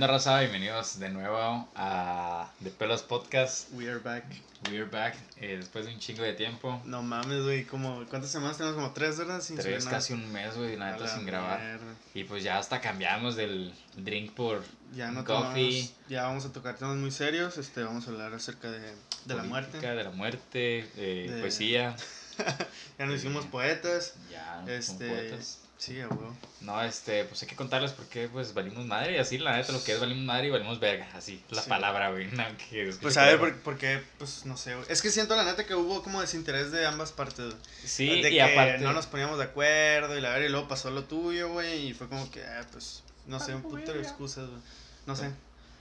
onda, raza? Bienvenidos de nuevo a The Pelos Podcast. We are back. We are back eh, después de un chingo de tiempo. No mames, güey. Como, ¿Cuántas semanas tenemos? Como tres, ¿verdad? Sin Tres, casi un mes, güey, la neta, la sin grabar. mierda. Y pues ya hasta cambiamos del drink por Ya no coffee. tomamos- Ya vamos a tocar temas muy serios. Este, vamos a hablar acerca de, de la política, muerte. De la muerte, eh, De- poesía. Ya nos hicimos poetas. Ya, Este. poetas. Sí, a huevo. No, este, pues hay que contarles por qué, pues valimos madre y así, la neta, lo que es valimos madre y valimos verga, así, la Sí. palabra, güey. no, que es- Pues a ver, por, por qué, pues no sé, güey. Es que siento la neta que hubo como desinterés de ambas partes. güey. Sí, de y que aparte. no nos poníamos de acuerdo y la verdad, y luego pasó lo tuyo, güey. Y fue como que, ah, pues, no sé, un puto de excusas, güey. No sé.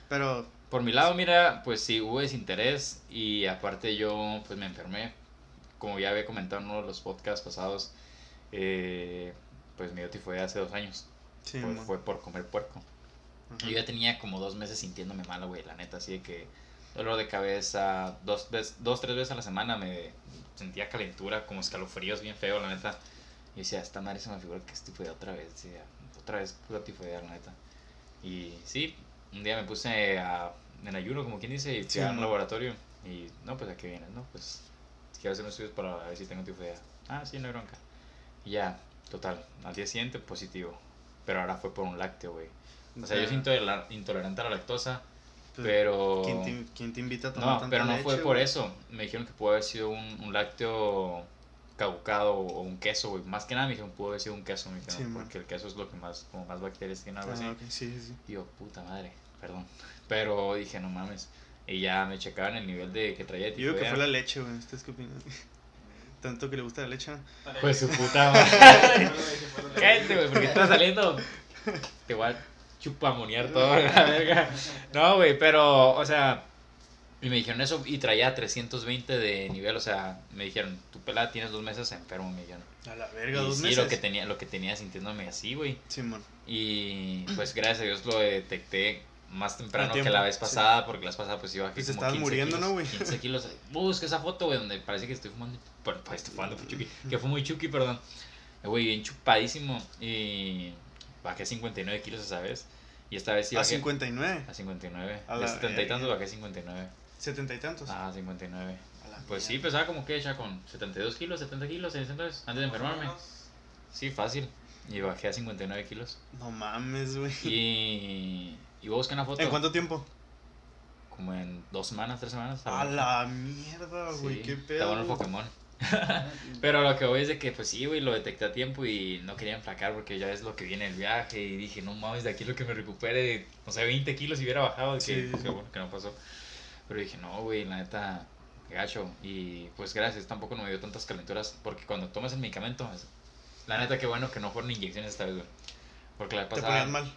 Pero, Por mi lado, mira, pues sí, hubo desinterés y aparte yo pues me enfermé. Como ya había comentado en uno de los podcasts pasados, eh, pues me dio tifoidea hace dos años. sí, fue, fue por comer puerco. Ajá. Yo ya tenía como dos meses sintiéndome mal, güey, la neta, así de que dolor de cabeza, dos, veces, dos, tres veces a la semana me sentía calentura, como escalofríos bien feo, la neta. Y decía, esta madre se me figura que tifoidea otra vez, decía, otra vez pura tifoidea, la neta. Y sí, un día me puse a, en ayuno, como quien dice, y fui Sí, a un laboratorio. Y no, pues a qué vienes, ¿no? Pues quiero hacer unos estudios para ver si tengo tifoidea. Ah, sí, no hay bronca. Y ya, total, al día siguiente positivo. Pero ahora fue por un lácteo, güey. O sea, yo soy intoler- intolerante a la lactosa, Pues, pero... ¿Quién te, quién te invita a tomar No, tanta pero no fue leche, por eso. Me dijeron que pudo haber sido un, un lácteo caducado o un queso, güey. Más que nada me dijeron pudo haber sido un queso, me dijeron, Sí, man. porque el queso es lo que más, como más bacterias tiene, algo así. Ah, ok, sí, sí, sí. Y yo, puta madre, perdón. Pero dije, no mames. Y ya me checaban el nivel de que traía Yo digo que fue la leche, güey. ¿Ustedes qué opinan? Tanto que le gusta la leche. Pues su puta madre. Cállate, güey, porque está saliendo. Te voy a chupamonear todo, la verga. No, güey, pero, o sea, y me dijeron eso y traía 320 de nivel, o sea, me dijeron, tu pelada tienes dos meses enfermo, me dijeron. A la verga, Y dos sí, meses. lo que tenía, lo que tenía sintiéndome así, güey. Simón. Y pues gracias a Dios lo detecté más temprano que la vez sí. pasada, porque la vez pasada pues iba a como estabas 15 muriendo, kilos, ¿no, güey? 15 kilos. Busca esa foto, güey, donde parece que estoy fumando. Bueno, pues, estoy fumando chuki, que fue muy chuki, perdón. Güey, bien chupadísimo. Y bajé 59 kilos esa vez. Y esta vez sí A bajé 59. a 59. A De la 70 y tantos bajé 59. Setenta y tantos. Ah, 59. A la Pues sí, pesaba como que ya con 72 kilos, 70 kilos en ese entonces, antes de enfermarme. Sí, fácil. Y bajé a 59 kilos. No mames, güey. Y, y voy a buscar una foto. ¿En cuánto tiempo? Como en dos semanas, tres semanas. A la mierda, güey. Sí, Qué Está pedo. bueno el. Pokémon. Pero lo que voy es de que, pues sí, güey, lo detecté a tiempo y no quería enflacar porque ya es lo que viene el viaje. Y dije, no mames, de aquí lo que me recupere, no sé, 20 kilos si hubiera bajado. Que, Sí, qué sí. bueno que no pasó. Pero dije, no, güey, la neta, qué gacho. Y pues gracias, tampoco no me dio tantas calenturas porque cuando tomas el medicamento, la neta, qué bueno que no fueron inyecciones esta vez, güey. Porque la vez Te pasada, ponías mal.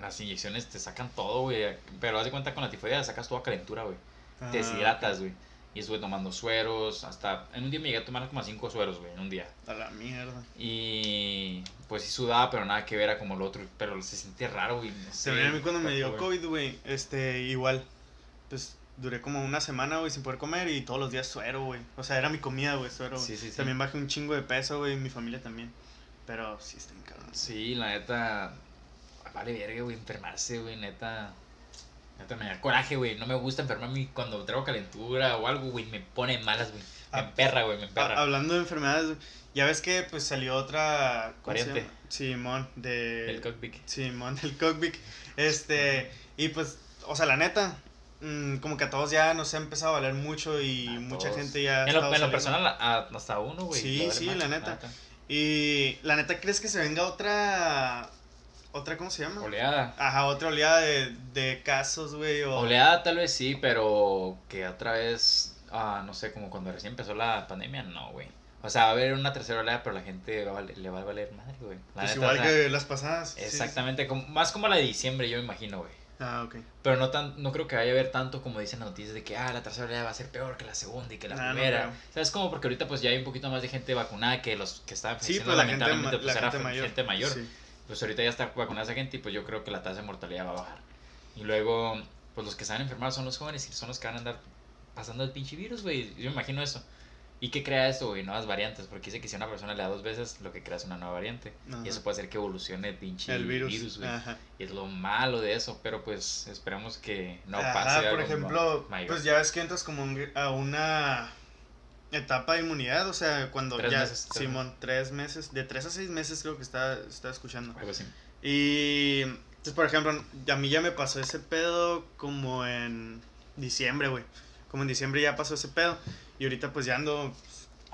Las inyecciones te sacan todo, güey. Pero haz de cuenta con la tifoidea, sacas toda calentura, güey te Ah, deshidratas, güey. Y estuve tomando sueros, hasta en un día me llegué a tomar como cinco sueros, güey, en un día. A la mierda. Y pues sí sudaba, pero nada que ver a como lo otro, pero se siente raro, güey. No sé, a mí cuando me dio. COVID, güey, este, igual, pues duré como una semana, güey, sin poder comer y todos los días suero, güey. O sea, era mi comida, güey, suero. Sí, sí, sí. También bajé un chingo de peso, güey, mi familia también. Pero sí está cabrón. Sí, la neta, vale verga, güey, enfermarse, güey, neta. Neta me da coraje, güey. No me gusta enfermarme cuando traigo calentura o algo, güey, me pone malas, güey. Me Ah, emperra, güey, me emperra. hablando de enfermedades, ya ves que pues salió otra ¿cómo se Variante. llama? Simón de El cockpit. Simón del cockpit. Este, y pues, o sea, la neta, mm, como que a todos ya nos ha empezado a valer mucho y A mucha todos. gente ya En lo, en lo personal, a- hasta uno, güey. Sí, sí, la neta. Y la neta, ¿crees que se venga otra otra cómo se llama? Oleada. Ajá, otra oleada de, de casos, güey, o Oleada tal vez sí, pero que otra vez, ah, no sé, como cuando recién empezó la pandemia, no, güey. O sea, va a haber una tercera oleada, pero la gente va a valer- le va a valer madre, güey. La pues neta, igual o sea, que las pasadas. sí, sí. Exactamente, como- más como la de diciembre, yo me imagino, güey. Ah, ok. Pero no tan, no creo que vaya a haber tanto como dicen las noticias de que ah, la tercera oleada va a ser peor que la segunda y que la Nah, no primera. creo. o sea, es como porque ahorita pues ya hay un poquito más de gente vacunada que los que estaban Sí, pues la gente, pues, la era gente mayor. gente mayor. Sí. Pues ahorita ya está vacunada esa gente y pues yo creo que la tasa de mortalidad va a bajar. Y luego, pues los que están enfermados son los jóvenes y son los que van a andar pasando el pinche virus, güey. Yo me imagino eso. ¿Y qué crea esto, güey? Nuevas variantes. Porque dice que si a una persona le da dos veces, lo que crea es una nueva variante. Ajá. Y eso puede hacer que evolucione el pinche El virus. güey. Y es lo malo de eso. Pero pues esperemos que no Ajá, pase. por algo ejemplo, pues ya ves que entras como a una etapa de inmunidad, o sea, cuando Tres ya, meses, Simón, tres meses, de tres a seis meses creo que está, está escuchando. Algo así. Y, entonces, por ejemplo, a mí ya me pasó ese pedo como en diciembre, güey. Como en diciembre ya pasó ese pedo. Y ahorita pues ya ando,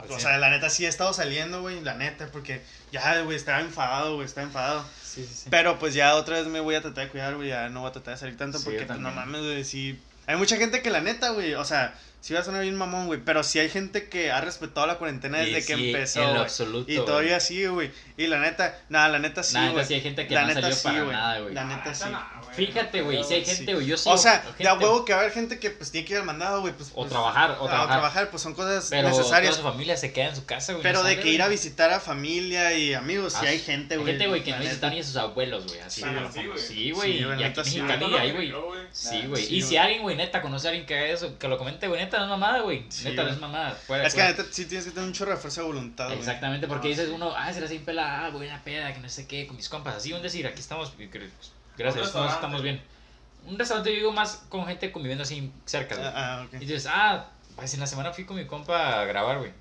o sea, la neta sí he estado saliendo, güey, la neta, porque ya, güey, estaba enfadado, güey, estaba enfadado. Sí, sí, sí. Pero pues ya otra vez me voy a tratar de cuidar, güey, ya no voy a tratar de salir tanto Sí, porque pues, no mames, güey, sí. Hay mucha gente que la neta, güey, o sea, sí va a sonar bien mamón, güey, pero sí hay gente que ha respetado la cuarentena desde que sí, empezó, En lo absoluto. Y güey. todavía sigue, güey. Y la neta, nada, la neta sí, Nada, güey. sí hay gente que la no neta salió sí, para güey. nada, güey. La neta sí. Fíjate, güey, si hay Sí. gente, güey, yo sí. O sea, gente- de a huevo que va a haber gente que pues tiene que ir al mandado, güey, pues, O pues, trabajar, o trabajar. trabajar, pues son cosas Pero necesarias. su familia se queda en su casa, güey. Pero no de sale, que ir a visitar a familia y amigos, sí Ah, hay gente, güey. gente, güey, que no visitan ni a sus abuelos, güey. Así, Sí, güey. sí, güey. Sí, güey. Sí, y sí. Sí, sí, si alguien, güey, neta, conoce a alguien que haga eso, que lo comente, güey, neta, no es mamada, güey. Sí, neta, no es mamada. Fuera, Es que neta sí tienes que tener un chorro de fuerza de voluntad, güey. Exactamente, porque No, dices sí. uno, ah, será sin pela, ah, voy a una peda, que no sé qué, con mis compas. Así, un decir, aquí estamos, pues, gracias, todos estamos bien. Un restaurante, yo digo más con gente conviviendo así cerca, güey. Ah, ah, ok. Y dices, ah, pues en la semana fui con mi compa a grabar, güey.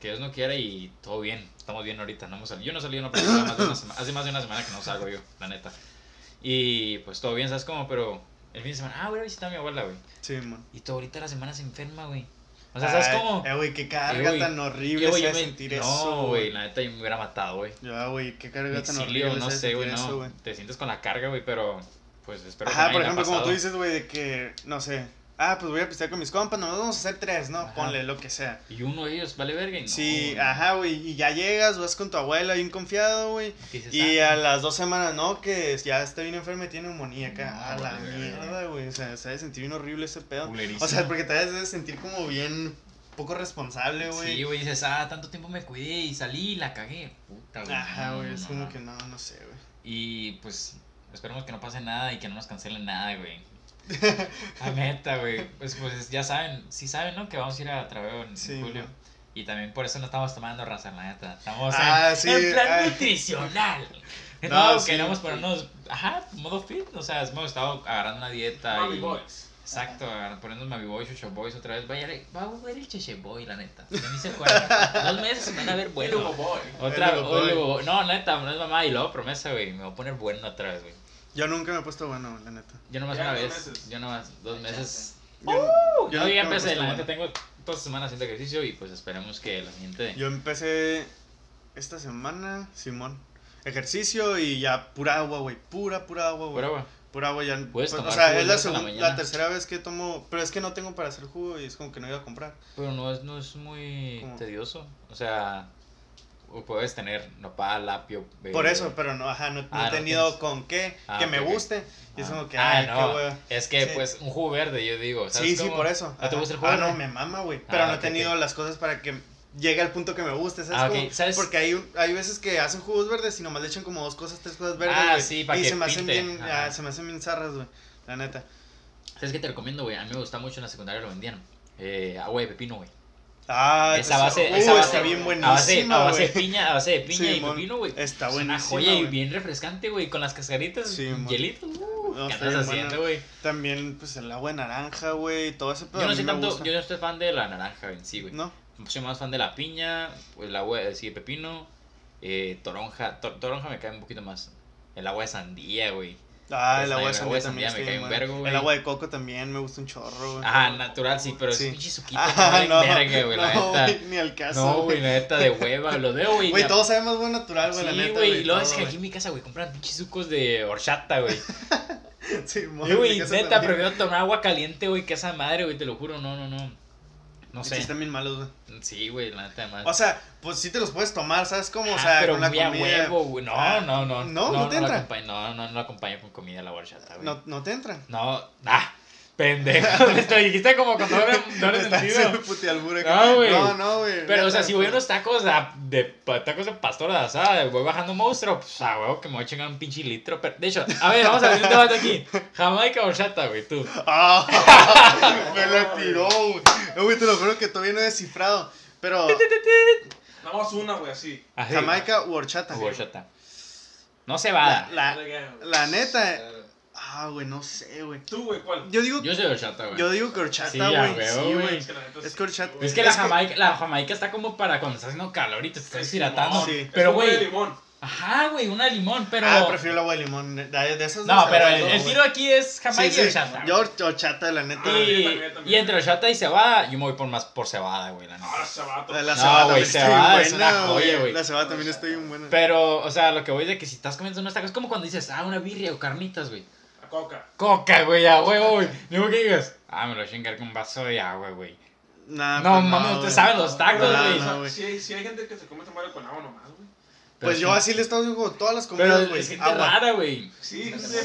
Que Dios no quiera y todo bien. Estamos bien ahorita. No hemos salido. Yo no salí una película más de una semana. Hace más de una semana que no salgo yo, la neta. Y pues todo bien, ¿sabes cómo? Pero el fin de semana, ah, voy a visitar a mi abuela, güey. Sí, man. Y tú ahorita la semana se enferma, güey. O sea, ¿sabes Ay, cómo? Eh, güey, qué carga Eh, tan horrible yo de me- sentir no, eso, güey, la neta yo me hubiera matado, güey. Ya, güey, qué carga Me tan exilio, horrible no sé, güey, eso, no. Te sientes con la carga, güey, pero pues espero que Ajá, nadie por le haya ejemplo, como tú dices, güey, de que, no sé, ah, pues voy a pistear con mis compas, nomás vamos a hacer tres, ¿no? Ajá. Ponle lo que sea. Y uno de ellos vale verga y no, Sí, güey. ajá, güey, y ya llegas, vas con tu abuela bien confiado, güey. Y ah, a las dos semanas, no, que ya está bien enferma y tiene neumonía acá. No, a la vale, mierda, güey. O sea, se debe sentir bien horrible ese pedo. culerísimo. O sea, porque te debes de sentir como bien poco responsable, güey. Sí, güey, dices, ah, tanto tiempo me cuidé y salí y la cagué. Puta, güey. Ajá, güey, no, es no, como no. que no, no sé, güey. Y pues esperemos que no pase nada y que no nos cancelen nada, güey. La neta, güey. Pues, pues ya saben, sí saben, ¿no? Que vamos a ir a Traveo en Sí, julio. man. Y también por eso no estamos tomando raza, la neta. Estamos Ah, en, sí, en plan ah. nutricional. No, No, sí. queremos ponernos, ajá, modo fit. O sea, hemos estado agarrando una dieta Mami y... Boys. Exacto, poniendo Mavi Boy, Chucho Boys otra vez. Vaya, va a ver el Cheche Boy, la neta. Ni se acuerdan. Dos meses se van a ver Bueno. Otra, El Boy. no, neta, no es mamá. Y luego promesa, güey. Me voy a poner bueno otra vez, güey. Yo nunca me he puesto bueno, la neta. Yo nomás Ya una dos vez. meses. Yo nomás dos meses. Yo, Uh, yo nunca ya me he empecé, la neta bueno. tengo toda esta semana haciendo ejercicio y pues esperemos que la siguiente. Yo empecé esta semana, Simón. Ejercicio y ya pura agua, güey. Pura, pura agua, güey. Pero, güey, Pura agua ya. Pues, tomar o sea, es la, en la la tercera vez que tomo. Pero es que no tengo para hacer jugo y es como que no iba a comprar. pero no es, no es muy ¿Cómo? tedioso. O sea, o puedes tener nopal, apio. eh, Por eso, pero no, ajá, no, no Ah, he no tenido tienes. con qué. Ah, que me guste. Y es como que, Ah, ay, no, qué. Es que, Sí. pues, un jugo verde, yo digo. ¿sabes Sí, sí, por eso. ¿No te gusta el jugo Ah, no, me mama, güey. Pero no he tenido las cosas para que llegue al punto que me guste, ¿sabes? Ah, ok, cómo? ¿sabes? Porque hay, un- hay veces que hacen jugos verdes y nomás le echan como dos cosas, tres cosas verdes, Ah, sí, y que se me hacen bien, ah, se me hacen bien zarras, güey. La neta. ¿Sabes qué te recomiendo, güey? A mí me gusta mucho en la secundaria lo vendían. Eh, agua de pepino, güey. Ah, Esa base, uh, esa base, está bien a base, buenísima, a base de piña, a base de piña y pepino, güey. Está Es una buenísima, joya y bien refrescante, güey, con las cascaritas, Simón. hielitos. Uh, No, ¿Qué está andas bien haciendo, buena. güey? También, pues, el agua de naranja, güey, todo ese pedo Yo no soy tanto, gusta. yo no estoy fan de la naranja en sí, güey. ¿No? Soy más fan de la piña, pues, el agua de, sí, de pepino, eh, toronja, to- toronja me cae un poquito más. El agua de sandía, güey. Ah, Pues, el agua de sandía también me cae un vergo, güey. El agua de coco también me gusta un chorro, güey. Ajá, natural, sí, pero Sí. es pinche suquito, Ah, no, verga, güey, la no, neta. güey, ni al caso. No, güey, la neta de hueva, lo veo, güey. Güey, todo sabe más bueno natural, güey, la Sí, neta. güey, y luego es que aquí en mi casa, güey, compran pinches sucos de horchata, güey. Sí, güey, neta, prefiero tomar agua caliente, güey, que esa madre, güey, te lo juro, no, no, no. No Sí, sé. están bien malos, güey. Sí, güey, la neta, además. O sea, pues sí te los puedes tomar, ¿sabes cómo? O Ah, sea, pero con la comida. huevo, güey. No, Ah, no, no. no, no te la entra. no, no, no lo acompaño con comida la horchata, güey. No, no te entran. No, ah, pendejo. Te dijiste como con todo el doble Estás sentido. No, güey. No, no, güey. Pero, o sea, si voy a unos tacos a- de, tacos de pastor de asada, voy bajando monstruo, pues a huevo que me voy a chingar un pinche litro. Pero, de hecho, a ver, vamos a ver un debate aquí. Jamaica o horchata, güey, tú. Ah, me la tiró, güey. Eh, Güey, te lo juro que todavía no he descifrado. Pero Nada más una, güey, así. Así. Jamaica u horchata. Horchata. No se va. La, güey. la neta, ah, güey, no sé, güey. Tú, güey, ¿cuál? Yo digo, Yo soy horchata, güey. yo digo que horchata, güey. sí, güey. Es que horchata- güey. Es que la Es que- Jamaica, la Jamaica está como para cuando estás haciendo calor y te estás Es hidratando. limón. Sí. Pero, güey. limón. Ajá, güey, una de limón, pero. Ah, prefiero el agua de limón. De, de esas No, dos, pero el, tiro aquí es. Jamaica Sí, y sí. horchata. Yo hor- horchata, la neta. Ah, y, también, también. y entre horchata y cebada, yo me voy por más por cebada, güey, la neta. Ah, sabato. La, la No, cebada güey, está cebada es una buena, joya, güey. La cebada también está bien buena. Pero, o sea, lo que voy de que si estás comiendo unos tacos, es como cuando dices, ah, una birria o carnitas, güey. Coca. Coca, güey, a huevo, güey. Digo que digas, ah, me lo voy a chingar con un vaso de agua, güey. Nah, No, pues mames, güey. ustedes saben los tacos, No, güey. no, güey. Sí, hay- sí hay gente que se come tamales con agua nomás, güey. Pues yo sí. así le estaba haciendo todas las comidas, güey. es gente Agua. rara, güey. Sí, No sí.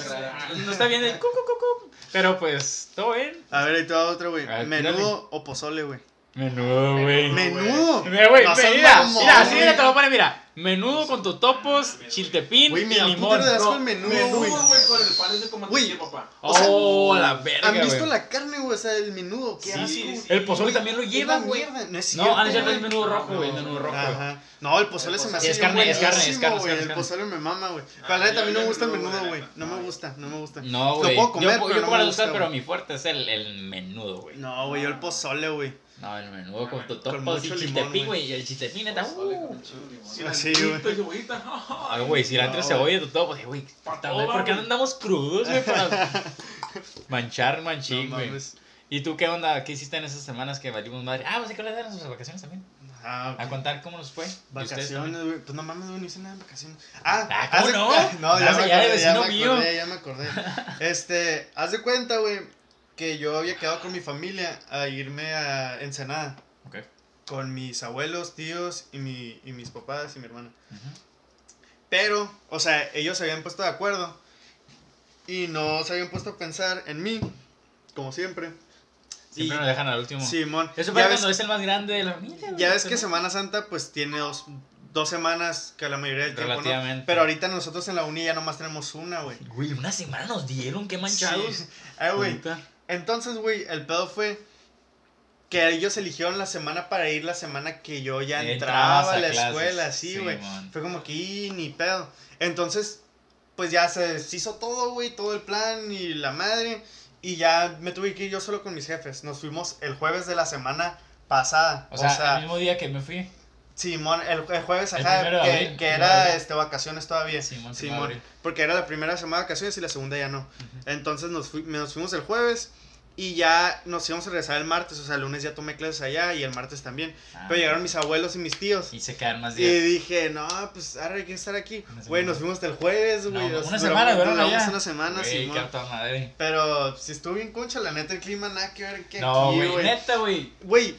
No está bien el cu, cu, cu, cu. Pero pues, todo bien. A ver, ahí te va otra, güey. Menudo o pozole, güey. Menudo, güey. Menudo. Mira, güey, No mira, mamón, mira, así güey. mira, te lo pone, mira. Menudo con totopos, chiltepín Güey, y me da limón. asco No, el menudo, Menudo, güey. güey, con el pan ese como Güey. papá. O sea, Oh, la verga, ¿Han visto güey. la carne, güey? O sea, el menudo. Qué Sí, asco. sí. güey. El pozole también lo lleva, güey. mierda, No, es No, cierto, ah, no, güey. es menudo rojo, güey, menudo rojo, güey. Ajá. No, el pozole se me hace Es carne, es carne, es carne, güey. El pozole me mama, güey. Ah, Pero la neta, a mí no me gusta el menudo, güey, güey. No me gusta, no me gusta. No, Lo güey. puedo comer, yo, pero yo no como me gusta, pero güey. mi fuerte es el, el menudo, güey. No, güey, yo el pozole, güey. No, el menudo con Con totopos y mucho limón, chiltepín, güey. Y el chiltepín, uh. chile y limón. Sí, güey. Ay, güey, cilantro, No, cebolla, totopos. Güey, Pa' puta, todo, güey, ¿por qué andamos crudos, güey? Para manchar, manchín, No güey. ¿Y tú qué onda? ¿Qué hiciste en esas semanas que valimos madre? Ah, pues hay que hablar de nuestras vacaciones también. Ah, A contar cómo nos fue. ¿Y Vacaciones, güey. Pues no mames, güey, no hice nada en vacaciones. Ah, Ah, ¿cómo de- no? No, ya Haz me de- ya acordé, ya me mío. acordé, ya me acordé. Este, haz de cuenta, güey, que yo había quedado con mi familia a irme a Ensenada. Ok. Con mis abuelos, tíos y, mi, y mis papás y mi hermana. Ujú. Pero, o sea, ellos se habían puesto de acuerdo y no se habían puesto a pensar en mí, como siempre. Siempre Y- nos dejan al último. Simón, Eso ya fue ves, cuando es el más grande de la familia. ya ves que Semana Santa pues tiene dos, dos semanas que la mayoría del tiempo, ¿no? Relativamente. Pero ahorita nosotros en la uni ya nomás tenemos una, güey. Güey, una semana nos dieron, qué manchados. Sí. Ah, güey. Entonces, güey, el pedo fue que ellos eligieron la semana para ir la semana que yo ya entraba a la clases. escuela, sí, güey. Fue como que, "Y, ni pedo. Entonces, pues ya se deshizo todo, güey, todo el plan y la madre. Y ya me tuve que ir yo solo con mis jefes. Nos fuimos el jueves de la semana pasada. O sea, el mismo día que me fui. Simón, el, el jueves, El ajá, que, abril, que era abril. este, vacaciones todavía. Simón, Simón, porque era la primera semana de vacaciones y la segunda ya no. Entonces nos, fui- nos fuimos el jueves y ya nos íbamos a regresar el martes. O sea, el lunes ya tomé clases allá y el martes también. Ah, Pero llegaron mis abuelos y mis tíos. Y se quedan más Y días. dije, no, pues ahora hay que estar aquí. Güey, nos fuimos hasta el jueves, güey. No, una semana, ¿verdad? allá? una semana, Güey, madre. Pero si estuvo bien concha, la neta, el clima nada que ver que No, aquí, güey. neta, güey. Güey,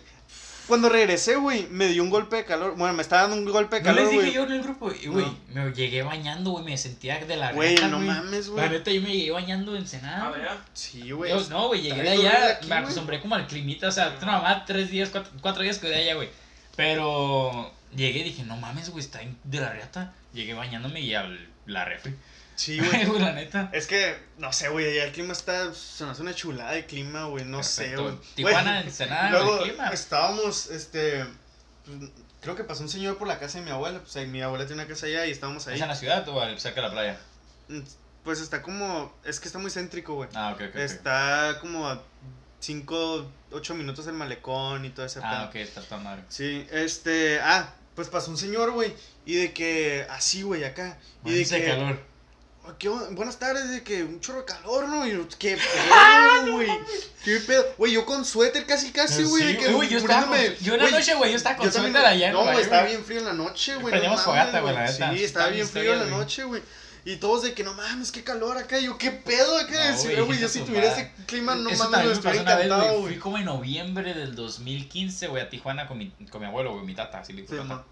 cuando regresé, güey, me dio un golpe de calor. Bueno, me estaba dando un golpe de No calor, les dije yo en el grupo, y, güey, No. me llegué bañando, güey, me sentía de la Güey, no güey. mames, La güey. neta, yo me llegué bañando en Ah, de allá. Sí, güey. No, güey, llegué de allá, aquí, me acostumbré como al climita, o sea, no, mamá, tres días, cuatro, cuatro días que de allá, güey. Pero llegué y dije, no mames, güey, está de la reata. Llegué bañándome y a la refri. Sí, güey. la neta. Es que, no sé, güey, allá el clima está, se nos hace una chulada de clima, güey, no sé, güey. Tijuana, Ensenada, Luego el clima. estábamos, este, pues, creo que pasó un señor por la casa de mi abuela, pues ahí mi abuela tiene una casa allá y estábamos ahí. ¿Es en la ciudad o cerca de la playa? Mm, Pues está como, es que está muy céntrico, güey. Ah, ok, ok. Está como a 5, 8 minutos del malecón y todo ese Ah, pedo. ok, está toda madre. Sí, este, ah, pues pasó un señor, güey, y de que, así, güey, acá. Y de Dice que, calor. "Oh, ¿qué buenas tardes, de que un chorro de calor, ¿no? Y yo, qué Ah, pedo, güey. Qué pedo. Güey, yo con suéter casi, casi, güey. Sí, de que güey, yo estaba yo en la Güey, noche, güey, yo estaba con yo también- suéter allá en No, güey, estaba bien frío en la noche, güey. Prendíamos no fogata, mames, güey, la neta. Sí, estaba bien frío en la noche, güey. Y todos de que no mames, qué calor acá. Y yo, qué pedo acá. No, güey, güey, yo si tu tuviera ese clima, no Eso mames, también me una vez, encantado, güey. Fui como en noviembre del 2015, güey, a Tijuana con mi, con mi abuelo, güey, mi tata, así le digo.